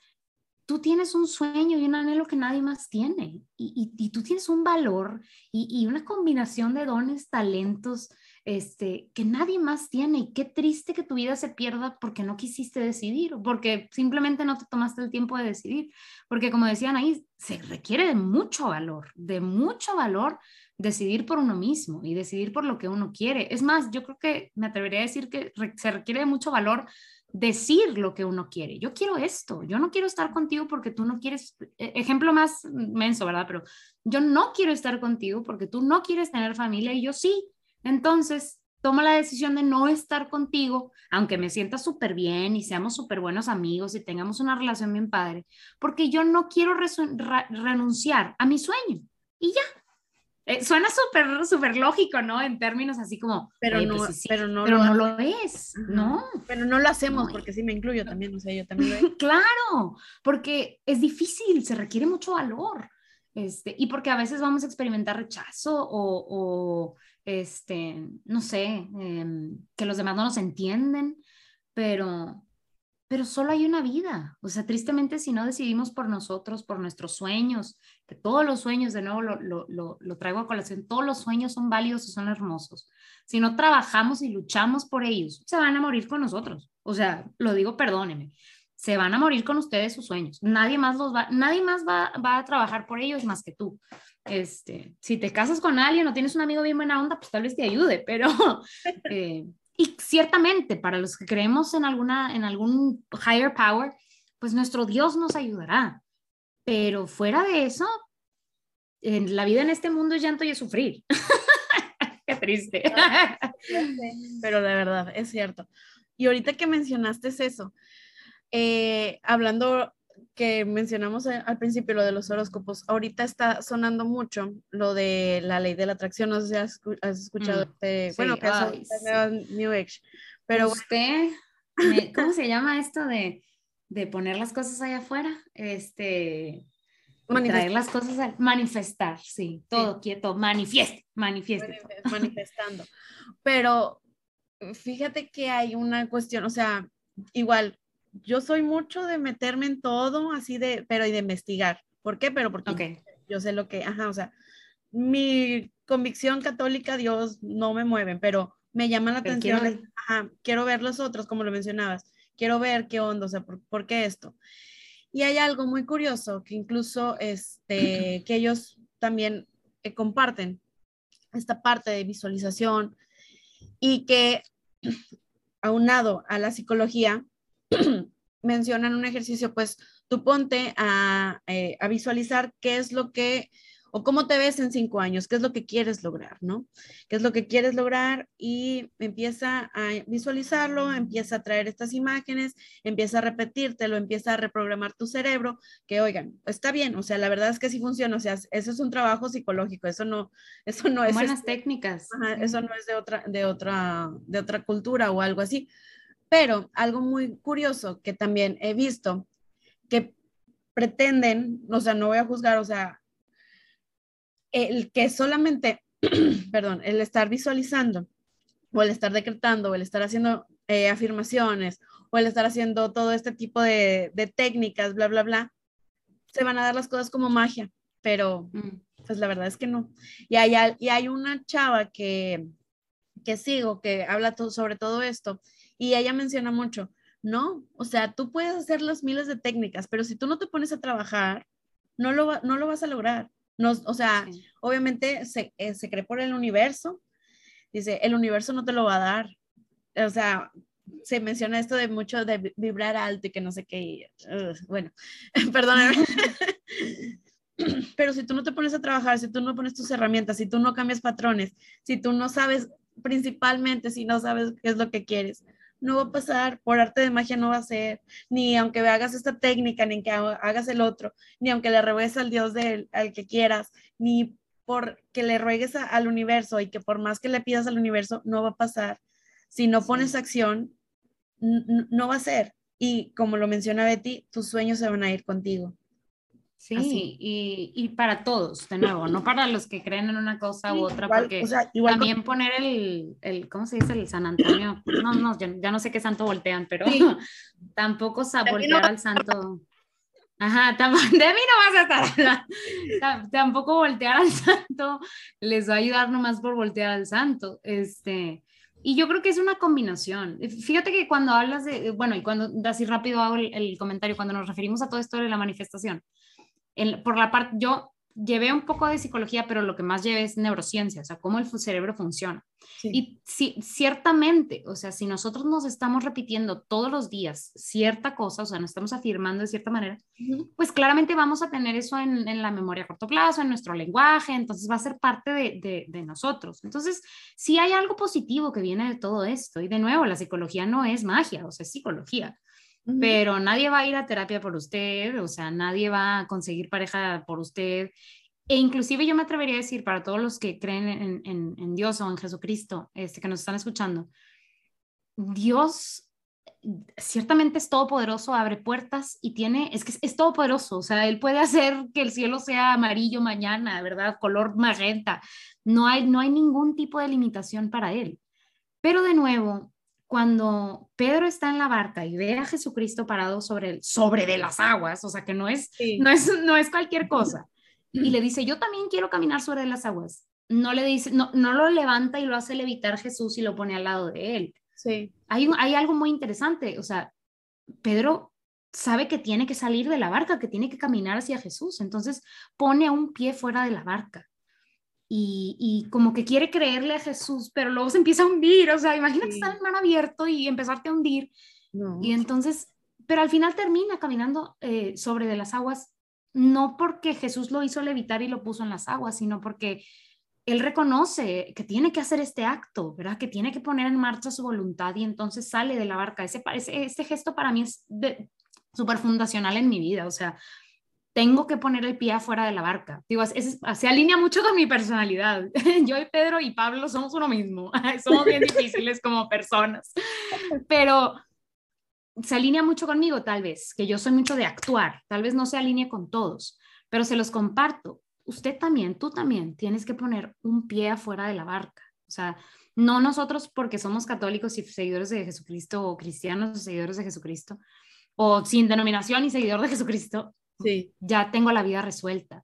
tú tienes un sueño y un anhelo que nadie más tiene. Y, y, tú tienes un valor y, y, una combinación de dones, talentos, este, que nadie más tiene. Y qué triste que tu vida se pierda porque no quisiste decidir, porque simplemente no te tomaste el tiempo de decidir. Porque como decían ahí, se requiere de mucho valor, de mucho valor decidir por uno mismo y decidir por lo que uno quiere. Es más, yo creo que me atrevería a decir que se requiere de mucho valor decir lo que uno quiere. Yo quiero esto, yo no quiero estar contigo porque tú no quieres, e, ejemplo más menso, ¿verdad? Pero yo no quiero estar contigo porque tú no quieres tener familia y yo sí. Entonces, toma la decisión de no estar contigo, aunque me sienta súper bien y seamos súper buenos amigos y tengamos una relación bien padre, porque yo no quiero renunciar a mi sueño. Y ya, eh, suena súper, súper lógico, ¿no? En términos así como, pero, no, pues pero no, pero lo, no lo es, ¿no? Pero no lo hacemos porque sí me incluyo también, o sea, yo también lo claro, porque es difícil, se requiere mucho valor. Este, y porque a veces vamos a experimentar rechazo o, o este, no sé, em, que los demás no nos entienden, pero, pero solo hay una vida. O sea, tristemente si no decidimos por nosotros, por nuestros sueños, que todos los sueños, de nuevo lo, lo, lo, traigo a colación, todos los sueños son válidos y son hermosos. Si no trabajamos y luchamos por ellos, se van a morir con nosotros. O sea, lo digo, perdónenme, se van a morir con ustedes sus sueños. Nadie más los va, nadie más va, va a trabajar por ellos más que tú. Este, si te casas con alguien o tienes un amigo bien buena onda, pues tal vez te ayude, pero eh, y ciertamente, para los que creemos en, alguna, en algún higher power, pues nuestro Dios nos ayudará. Pero fuera de eso, en la vida en este mundo es llanto y es sufrir. Qué triste. Pero de verdad, es cierto. Y ahorita que mencionaste eso, eh, hablando que mencionamos al principio, lo de los horóscopos, ahorita está sonando mucho lo de la ley de la atracción, no sé si has, escuchado, mm, este, bueno, que es New Age, pero usted, ¿cómo se llama esto de, de poner las cosas allá afuera? Este, traer las cosas a manifestar, sí, todo quieto, manifieste, manifieste. Manifestando. Pero fíjate que hay una cuestión, o sea, igual yo soy mucho de meterme en todo, así de, pero y de investigar. ¿Por qué? Pero porque yo sé lo que, ajá, o sea, mi convicción católica, Dios no me mueve, pero me llama la atención, quiero... Ajá, quiero ver los otros, como lo mencionabas, quiero ver qué onda, o sea, por, qué esto. Y hay algo muy curioso que incluso, este, que ellos también eh, comparten esta parte de visualización y que aunado a la psicología, mencionan un ejercicio, pues tú ponte a, eh, a, visualizar qué es lo que o cómo te ves en cinco años, qué es lo que quieres lograr, ¿no? ¿Qué es lo que quieres lograr? Y empieza a visualizarlo, empieza a traer estas imágenes, empieza a repetírtelo, empieza a reprogramar tu cerebro, que oigan, está bien, o sea, la verdad es que sí funciona, o sea, eso es un trabajo psicológico, eso no, eso no es... Buenas este, técnicas. Eso no es de otra, de, otra, de otra cultura o algo así. Pero algo muy curioso que también he visto, que pretenden, o sea, no voy a juzgar, o sea, el que solamente, perdón, el estar visualizando o el estar decretando o el estar haciendo eh, afirmaciones o el estar haciendo todo este tipo de, técnicas, bla, bla, bla, se van a dar las cosas como magia, pero mm. pues la verdad es que no. Y hay, y hay una chava que, que sigo que habla sobre todo esto y ella menciona mucho, no, o sea, tú puedes hacer las miles de técnicas, pero si tú no te pones a trabajar, no lo, no lo vas a lograr. No, o sea, obviamente se, eh, se cree por el universo. Dice, el universo no te lo va a dar. O sea, se menciona esto de mucho de vibrar alto y que no sé qué. bueno, perdóname. Pero si tú no te pones a trabajar, si tú no pones tus herramientas, si tú no cambias patrones, si tú no sabes, principalmente si no sabes qué es lo que quieres, no va a pasar, por arte de magia no va a ser, ni aunque hagas esta técnica, ni que hagas el otro, ni aunque le ruegues al Dios del, al que quieras, ni por que le ruegues al universo y que por más que le pidas al universo, no va a pasar. Si no pones acción, no va a ser. Y como lo menciona Betty, tus sueños se van a ir contigo. Sí, y, y, para todos, de nuevo, no para los que creen en una cosa u otra, porque también poner el, el, ¿cómo se dice? El San Antonio, no, no, ya, ya no sé qué santo voltean, pero tampoco voltear al santo. Ajá, de mí no vas a estar hablando. Tampoco voltear al santo les va a ayudar nomás por voltear al santo. Este, y yo creo que es una combinación. Fíjate que cuando hablas de, bueno, y cuando así rápido hago el, el comentario, cuando nos referimos a todo esto de la manifestación, por la parte, yo llevé un poco de psicología, pero lo que más llevé es neurociencia, o sea, cómo el cerebro funciona. Y sí, ciertamente, o sea, si nosotros nos estamos repitiendo todos los días cierta cosa, o sea, nos estamos afirmando de cierta manera, pues claramente vamos a tener eso en, en, la memoria a corto plazo, en nuestro lenguaje, entonces va a ser parte de, de, de nosotros. Entonces, sí hay algo positivo que viene de todo esto. Y de nuevo, la psicología no es magia, o sea, es psicología pero nadie va a ir a terapia por usted, o sea, nadie va a conseguir pareja por usted. E inclusive yo me atrevería a decir para todos los que creen en, Dios o en Jesucristo, este, que nos están escuchando, Dios ciertamente es todopoderoso, abre puertas y tiene, es que es, es, todopoderoso, o sea, él puede hacer que el cielo sea amarillo mañana, ¿verdad? Color magenta. No hay, no hay ningún tipo de limitación para él. Pero de nuevo, cuando Pedro está en la barca y ve a Jesucristo parado sobre, el, sobre de las aguas, o sea que no es, no es, no es cualquier cosa, y le dice, yo también quiero caminar sobre las aguas, no le dice, no, no lo levanta y lo hace levitar Jesús y lo pone al lado de él. Sí. Hay, hay algo muy interesante, o sea, Pedro sabe que tiene que salir de la barca, que tiene que caminar hacia Jesús, entonces pone un pie fuera de la barca y, como que quiere creerle a Jesús, pero luego se empieza a hundir, o sea, imagínate estar en mar abierto y empezarte a hundir. Y entonces, pero al final termina caminando eh, sobre de las aguas, no porque Jesús lo hizo levitar y lo puso en las aguas, sino porque él reconoce que tiene que hacer este acto, ¿verdad? Que tiene que poner en marcha su voluntad y entonces sale de la barca. Ese, ese, ese gesto para mí es súper fundacional en mi vida, o sea, tengo que poner el pie afuera de la barca. Digo, se alinea mucho con mi personalidad. Yo y Pedro y Pablo somos uno mismo. somos bien difíciles como personas. Pero se alinea mucho conmigo, tal vez, que yo soy mucho de actuar. Tal vez no se alinee con todos, pero se los comparto. Usted también, tú también, tienes que poner un pie afuera de la barca. O sea, no nosotros porque somos católicos y seguidores de Jesucristo o cristianos o seguidores de Jesucristo, o sin denominación y seguidor de Jesucristo, sí. ya tengo la vida resuelta.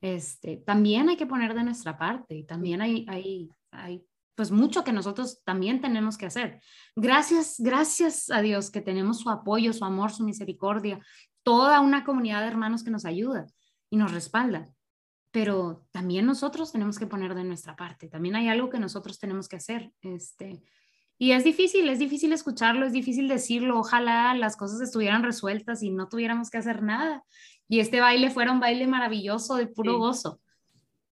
Este, también hay que poner de nuestra parte y también hay, hay, hay pues mucho que nosotros también tenemos que hacer. Gracias, gracias a Dios que tenemos su apoyo, su amor, su misericordia, toda una comunidad de hermanos que nos ayuda y nos respalda. Pero también nosotros tenemos que poner de nuestra parte. También hay algo que nosotros tenemos que hacer. Este, y es difícil, es difícil escucharlo, es difícil decirlo. Ojalá las cosas estuvieran resueltas y no tuviéramos que hacer nada y este baile fuera un baile maravilloso de puro gozo.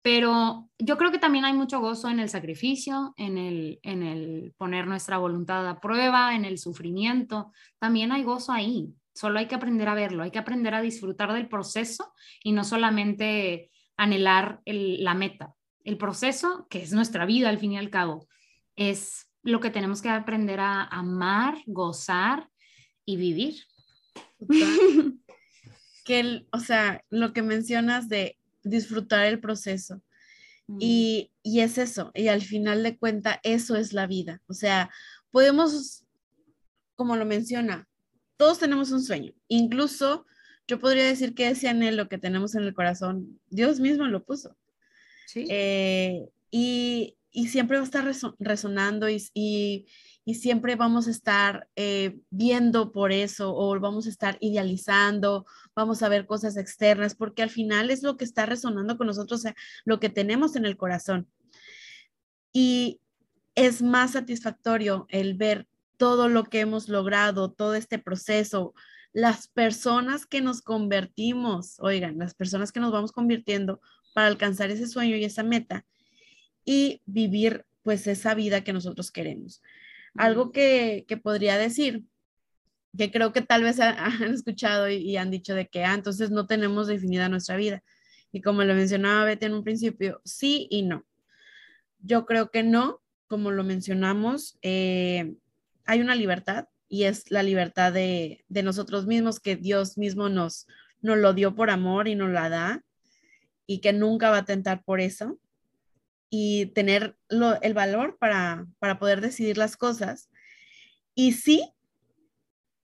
Pero yo creo que también hay mucho gozo en el sacrificio, en el, en el poner nuestra voluntad a prueba, en el sufrimiento. También hay gozo ahí. Solo hay que aprender a verlo, hay que aprender a disfrutar del proceso y no solamente anhelar la meta. El proceso, que es nuestra vida al fin y al cabo, es lo que tenemos que aprender a amar, gozar y vivir. que, o sea, lo que mencionas de disfrutar el proceso. Y, y, es eso, y al final de cuenta, eso es la vida. O sea, podemos, como lo menciona, todos tenemos un sueño. Incluso yo podría decir que ese anhelo que tenemos en el corazón, Dios mismo lo puso. Sí. Eh, y, y, siempre va a estar resonando y, y y siempre vamos a estar eh, viendo por eso o vamos a estar idealizando, vamos a ver cosas externas, porque al final es lo que está resonando con nosotros, lo que tenemos en el corazón. Y es más satisfactorio el ver todo lo que hemos logrado, todo este proceso, las personas que nos convertimos, oigan, las personas que nos vamos convirtiendo para alcanzar ese sueño y esa meta y vivir pues esa vida que nosotros queremos. Algo que, podría decir, que creo que tal vez han escuchado y, han dicho de que, ah, entonces no tenemos definida nuestra vida. Y como lo mencionaba Betty en un principio, sí y no. Yo creo que no, como lo mencionamos, eh, hay una libertad y es la libertad de, nosotros mismos que Dios mismo nos, nos lo dio por amor y nos la da y que nunca va a tentar por eso y tener el valor para, para poder decidir las cosas. Y sí,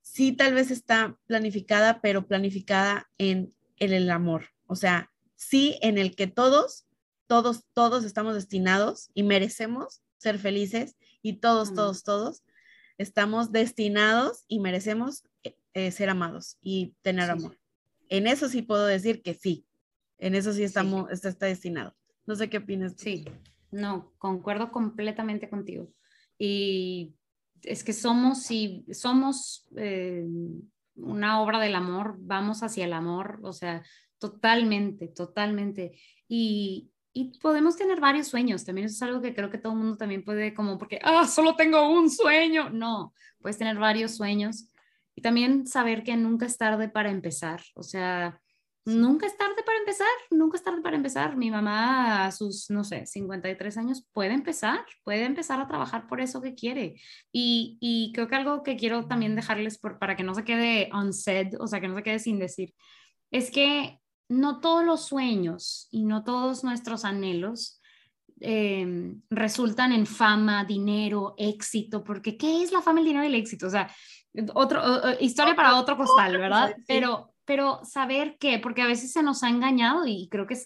sí tal vez está planificada, pero planificada en, el amor. O sea, sí en el que todos, todos, todos estamos destinados y merecemos ser felices y todos, todos, todos estamos destinados y merecemos eh, eh, ser amados y tener amor. En eso sí puedo decir que sí. En eso sí estamos, Está, está destinado. No sé qué opinas. Sí, no, concuerdo completamente contigo. Y es que somos, si somos eh, una obra del amor, vamos hacia el amor, o sea, totalmente, totalmente. Y, y podemos tener varios sueños, también eso es algo que creo que todo el mundo también puede, como porque, ah, solo tengo un sueño. No, puedes tener varios sueños y también saber que nunca es tarde para empezar, o sea, nunca es tarde para empezar, nunca es tarde para empezar. Mi mamá a sus, no sé, 53 años puede empezar, puede empezar a trabajar por eso que quiere. Y, y creo que algo que quiero también dejarles por, para que no se quede unsaid, o sea, que no se quede sin decir, es que no todos los sueños y no todos nuestros anhelos em, resultan en fama, dinero, éxito, porque ¿qué es la fama, el dinero y el éxito? O sea, otro, historia para otro costal, ¿verdad? Pero, pero saber qué, porque a veces se nos ha engañado y creo que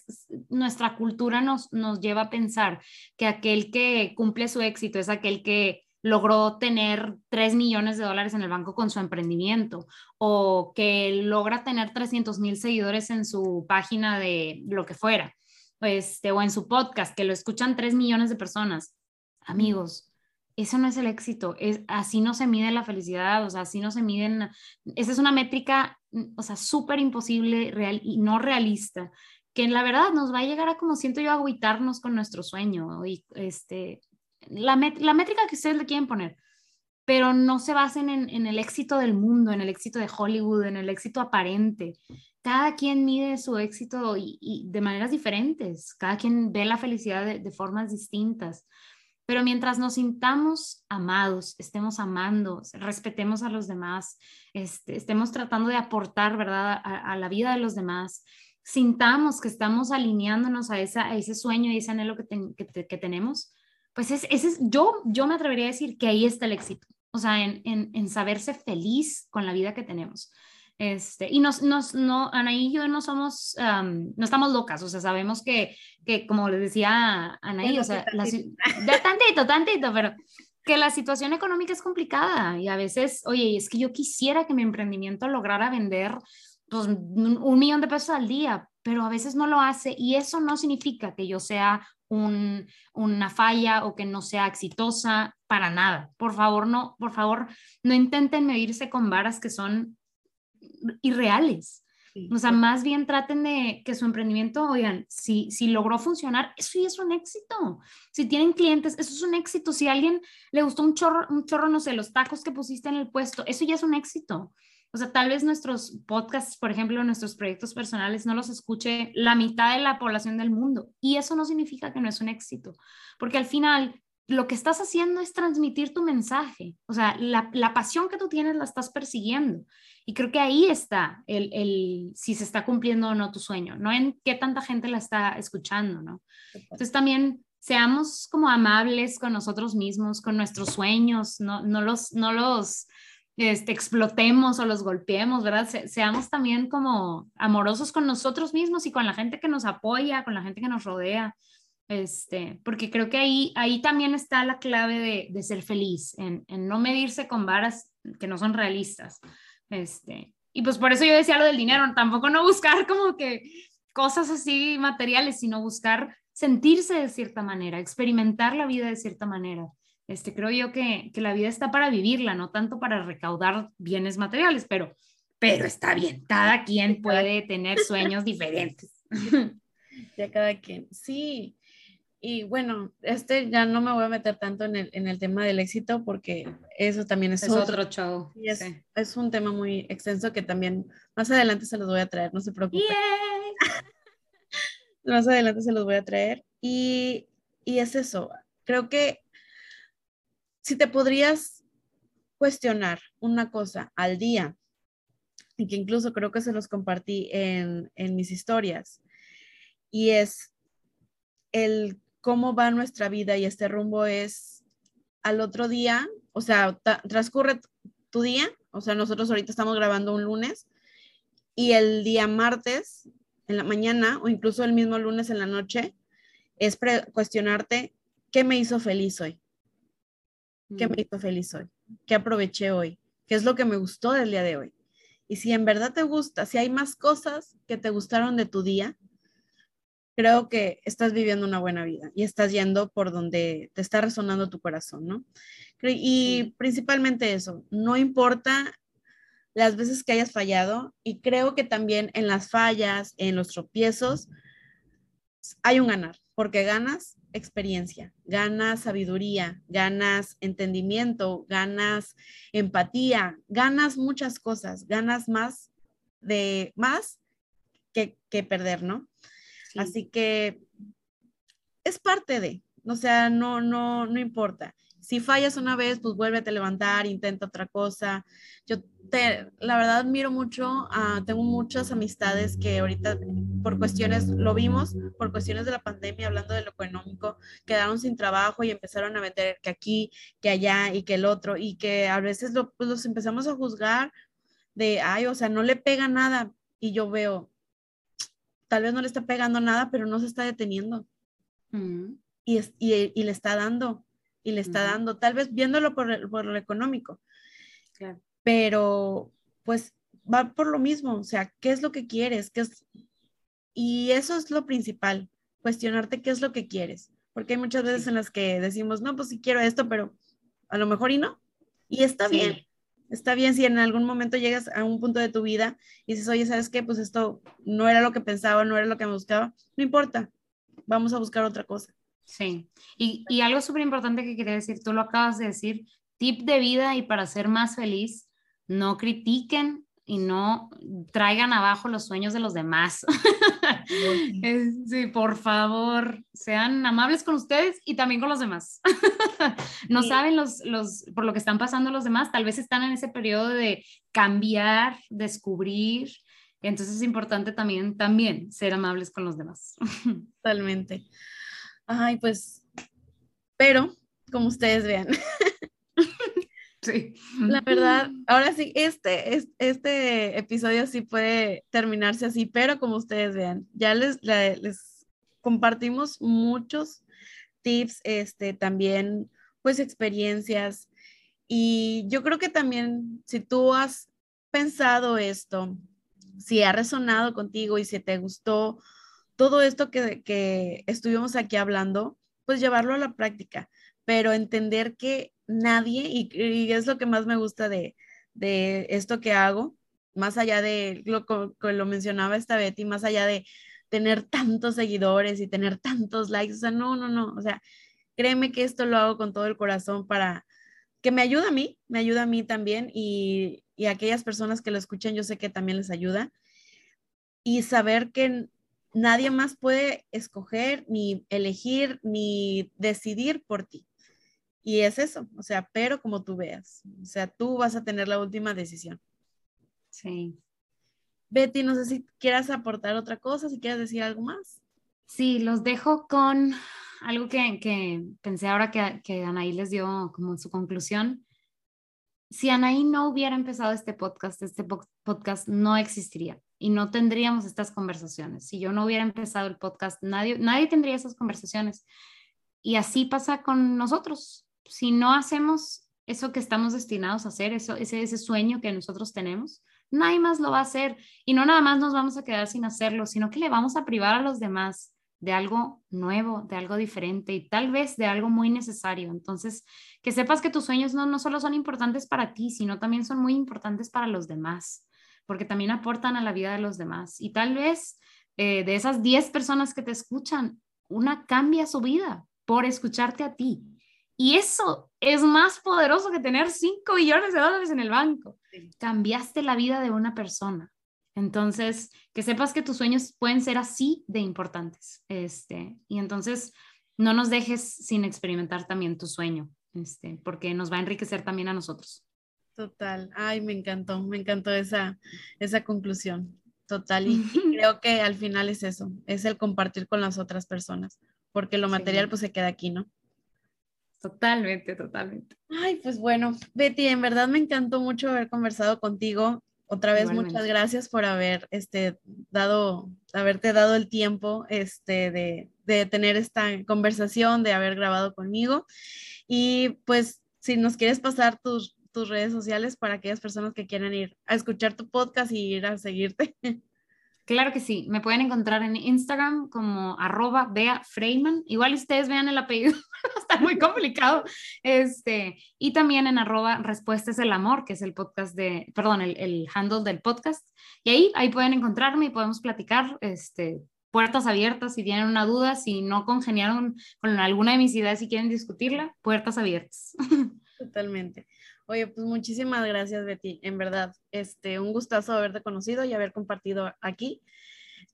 nuestra cultura nos, nos lleva a pensar que aquel que cumple su éxito es aquel que logró tener 3 millones de dólares en el banco con su emprendimiento o que logra tener 300 mil seguidores en su página de lo que fuera, este, o en su podcast, que lo escuchan 3 millones de personas. Amigos, eso no es el éxito, es, así no se mide la felicidad, o sea, así no se miden, esa es una métrica, o sea, súper imposible real, y no realista, que en la verdad nos va a llegar a, como siento yo, agüitarnos con nuestro sueño, y este, la, la métrica que ustedes le quieren poner, pero no se basen en, en, el éxito del mundo, en el éxito de Hollywood, en el éxito aparente. Cada quien mide su éxito y, de maneras diferentes, cada quien ve la felicidad de formas distintas. Pero mientras nos sintamos amados, estemos amando, respetemos a los demás, este, estemos tratando de aportar, ¿verdad?, a, la vida de los demás, sintamos que estamos alineándonos a, esa, a ese sueño y ese anhelo que, que, tenemos, pues es, es, yo, yo me atrevería a decir que ahí está el éxito, o sea, en, en, en saberse feliz con la vida que tenemos. Este, y nos, nos, no, Anaí y yo no somos, no estamos locas, o sea, sabemos que, que como les decía Anaí, o sea, la, tantito, tantito, pero que la situación económica es complicada y a veces, oye, es que yo quisiera que mi emprendimiento lograra vender pues, un millón de pesos al día, pero a veces no lo hace y eso no significa que yo sea un, una falla o que no sea exitosa para nada. Por favor, no, por favor, no intenten medirse con varas que son irreales. o sea, más bien traten de que su emprendimiento, oigan, si, si logró funcionar, eso ya es un éxito. Si tienen clientes, eso es un éxito. Si a alguien le gustó un chorro, un chorro, no sé, los tacos que pusiste en el puesto, eso ya es un éxito. O sea, tal vez nuestros podcasts, por ejemplo, nuestros proyectos personales, no los escuche la mitad de la población del mundo. Y eso no significa que no es un éxito, porque al final lo que estás haciendo es transmitir tu mensaje. O sea, la, la pasión que tú tienes la estás persiguiendo. Y creo que ahí está el, el, si se está cumpliendo o no tu sueño, no en qué tanta gente la está escuchando, ¿no? Entonces también seamos como amables con nosotros mismos, con nuestros sueños, no, no los, no los este, explotemos o los golpeemos, ¿verdad? seamos también como amorosos con nosotros mismos y con la gente que nos apoya, con la gente que nos rodea, este, porque creo que ahí, ahí también está la clave de, de ser feliz, en, en, no medirse con varas que no son realistas. Este, y pues por eso yo decía lo del dinero, tampoco no buscar como que cosas así materiales, sino buscar sentirse de cierta manera, experimentar la vida de cierta manera. Este, creo yo que, que, la vida está para vivirla, no tanto para recaudar bienes materiales, pero, pero está bien, cada quien puede tener sueños diferentes. Ya cada quien, sí. Y bueno, este ya no me voy a meter tanto en el, en el tema del éxito porque eso también es, Es otro show. y es, sí. es un tema muy extenso que también más adelante se los voy a traer, no se preocupen. Más adelante se los voy a traer. Y, y es eso. Creo que si te podrías cuestionar una cosa al día, y que incluso creo que se los compartí en, en mis historias, y es el cómo va nuestra vida y este rumbo es al otro día, o sea, transcurre tu día, o sea, nosotros ahorita estamos grabando un lunes y el día martes en la mañana o incluso el mismo lunes en la noche es cuestionarte qué me hizo feliz hoy, qué me hizo feliz hoy, qué aproveché hoy, qué es lo que me gustó del día de hoy. Y si en verdad te gusta, si hay más cosas que te gustaron de tu día, creo que estás viviendo una buena vida y estás yendo por donde te está resonando tu corazón, ¿no? Y principalmente eso, no importa las veces que hayas fallado y creo que también en las fallas, en los tropiezos, hay un ganar, porque ganas experiencia, ganas sabiduría, ganas entendimiento, ganas empatía, ganas muchas cosas, ganas más de más que, que perder, ¿no? Sí. Así que es parte de, o sea, no, no, no importa. Si fallas una vez, pues vuélvete a levantar, intenta otra cosa. Yo te, la verdad admiro mucho, ah, tengo muchas amistades que ahorita por cuestiones, lo vimos, por cuestiones de la pandemia, hablando de lo económico, quedaron sin trabajo y empezaron a vender que aquí, que allá y que el otro, y que a veces lo, pues los empezamos a juzgar de, ay, o sea, no le pega nada. Y yo veo, tal vez no le está pegando nada, pero no se está deteniendo Mm, y, es- y, y le está dando, y le está dando, tal vez viéndolo por, por lo económico, claro. pero pues va por lo mismo, o sea, ¿qué es lo que quieres? ¿Qué es? Y eso es lo principal, cuestionarte qué es lo que quieres, porque hay muchas veces Sí. en las que decimos, no, pues sí quiero esto, pero a lo mejor y no, y está Sí. bien. Está bien si en algún momento llegas a un punto de tu vida y dices, oye, ¿sabes qué? Pues esto no era lo que pensaba, no era lo que me buscaba. No importa, vamos a buscar otra cosa. Sí, y, y algo súper importante que quería decir, tú lo acabas de decir, tip de vida y para ser más feliz, no critiquen y no traigan abajo los sueños de los demás. Sí, por favor, sean amables con ustedes y también con los demás. no Sí. saben los, los, por lo que están pasando los demás, tal vez están en ese periodo de cambiar, descubrir. Entonces es importante también, también ser amables con los demás. Totalmente. Ay, pues, pero como ustedes vean, Sí. la verdad, ahora sí, este, es- este episodio sí puede terminarse así, pero como ustedes vean, ya les, les compartimos muchos tips, este, también, pues, experiencias. Y yo creo que también, si tú has pensado esto, si ha resonado contigo y si te gustó todo esto que, que estuvimos aquí hablando, pues llevarlo a la práctica, pero entender que nadie, y, es lo que más me gusta de, de esto que hago, más allá de lo que lo mencionaba esta Betty, más allá de tener tantos seguidores y tener tantos likes, o sea, no, no, no, o sea, créeme que esto lo hago con todo el corazón para que me ayuda a mí, me ayuda a mí también y, y aquellas personas que lo escuchan, yo sé que también les ayuda. Y saber que nadie más puede escoger, ni elegir, ni decidir por ti. Y es eso, o sea, pero como tú veas, o sea, tú vas a tener la última decisión. Sí. Betty, no sé si quieras aportar otra cosa, si quieres decir algo más. Sí, los dejo con algo que, que pensé ahora que, que Anaí les dio como su conclusión. Si Anaí no hubiera empezado este podcast, este po- podcast no existiría y no tendríamos estas conversaciones. Si yo no hubiera empezado el podcast, nadie, nadie tendría esas conversaciones. Y así pasa con nosotros. Si no hacemos eso que estamos destinados a hacer, eso, ese, ese sueño que nosotros tenemos, nadie más lo va a hacer. Y no nada más nos vamos a quedar sin hacerlo, sino que le vamos a privar a los demás de algo nuevo, de algo diferente y tal vez de algo muy necesario. Entonces, que sepas que tus sueños no, no solo son importantes para ti, sino también son muy importantes para los demás, porque también aportan a la vida de los demás. Y tal vez eh, de esas 10 personas que te escuchan, una cambia su vida por escucharte a ti. Y eso es más poderoso que tener 5 millones de dólares en el banco. Cambiaste la vida de una persona. Entonces, que sepas que tus sueños pueden ser así de importantes. Este, y entonces, no nos dejes sin experimentar también tu sueño, este, porque nos va a enriquecer también a nosotros. Total. Ay, me encantó, me encantó esa, esa conclusión. Total. Y, creo que al final es eso, es el compartir con las otras personas, porque lo material pues se queda aquí, ¿no? Totalmente, totalmente. Ay, pues bueno, Betty, en verdad me encantó mucho haber conversado contigo. Otra vez, muchas gracias por haber este, dado, haberte dado el tiempo este, de, de tener esta conversación, de haber grabado conmigo. Y pues, si nos quieres pasar tus, tus redes sociales para aquellas personas que quieran ir a escuchar tu podcast y ir a seguirte. Claro que sí, me pueden encontrar en Instagram como arroba Bea Freeman. Igual ustedes vean el apellido, está muy complicado. Este, y también en arroba Respuestas el Amor, que es el podcast de, perdón, el, el, handle del podcast. Y ahí, ahí pueden encontrarme y podemos platicar, este, puertas abiertas si tienen una duda, si no congeniaron con alguna de mis ideas y quieren discutirla, puertas abiertas. Totalmente. Oye, pues muchísimas gracias, Betty. En verdad, este, un gustazo haberte conocido y haber compartido aquí.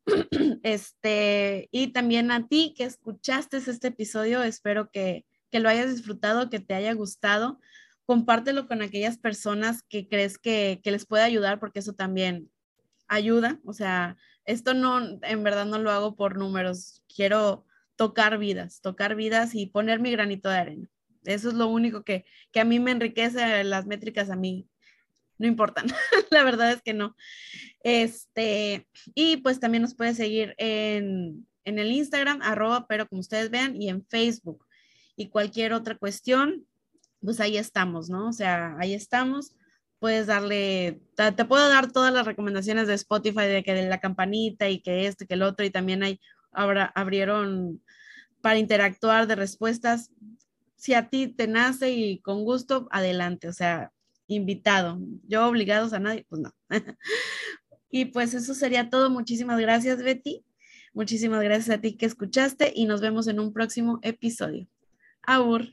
Este, y también a ti que escuchaste este episodio, espero que, que lo hayas disfrutado, que te haya gustado. Compártelo con aquellas personas que crees que, que les puede ayudar, porque eso también ayuda. O sea, esto no, en verdad no lo hago por números. Quiero tocar vidas, tocar vidas y poner mi granito de arena. Eso es lo único que, a mí me enriquece, las métricas a mí no importan, la verdad es que no. Este, y pues también nos puede seguir en, el Instagram, arroba, pero como ustedes vean, y en Facebook. Y cualquier otra cuestión, pues ahí estamos, ¿no? O sea, ahí estamos. Puedes darle, te, puedo dar todas las recomendaciones de Spotify, de que de la campanita y que este, que el otro, y también hay, ahora abrieron para interactuar de respuestas si a ti te nace y con gusto, adelante, o sea, invitado. Yo obligados a nadie, pues no. y pues eso sería todo. Muchísimas gracias, Betty. Muchísimas gracias a ti que escuchaste y nos vemos en un próximo episodio. Abur.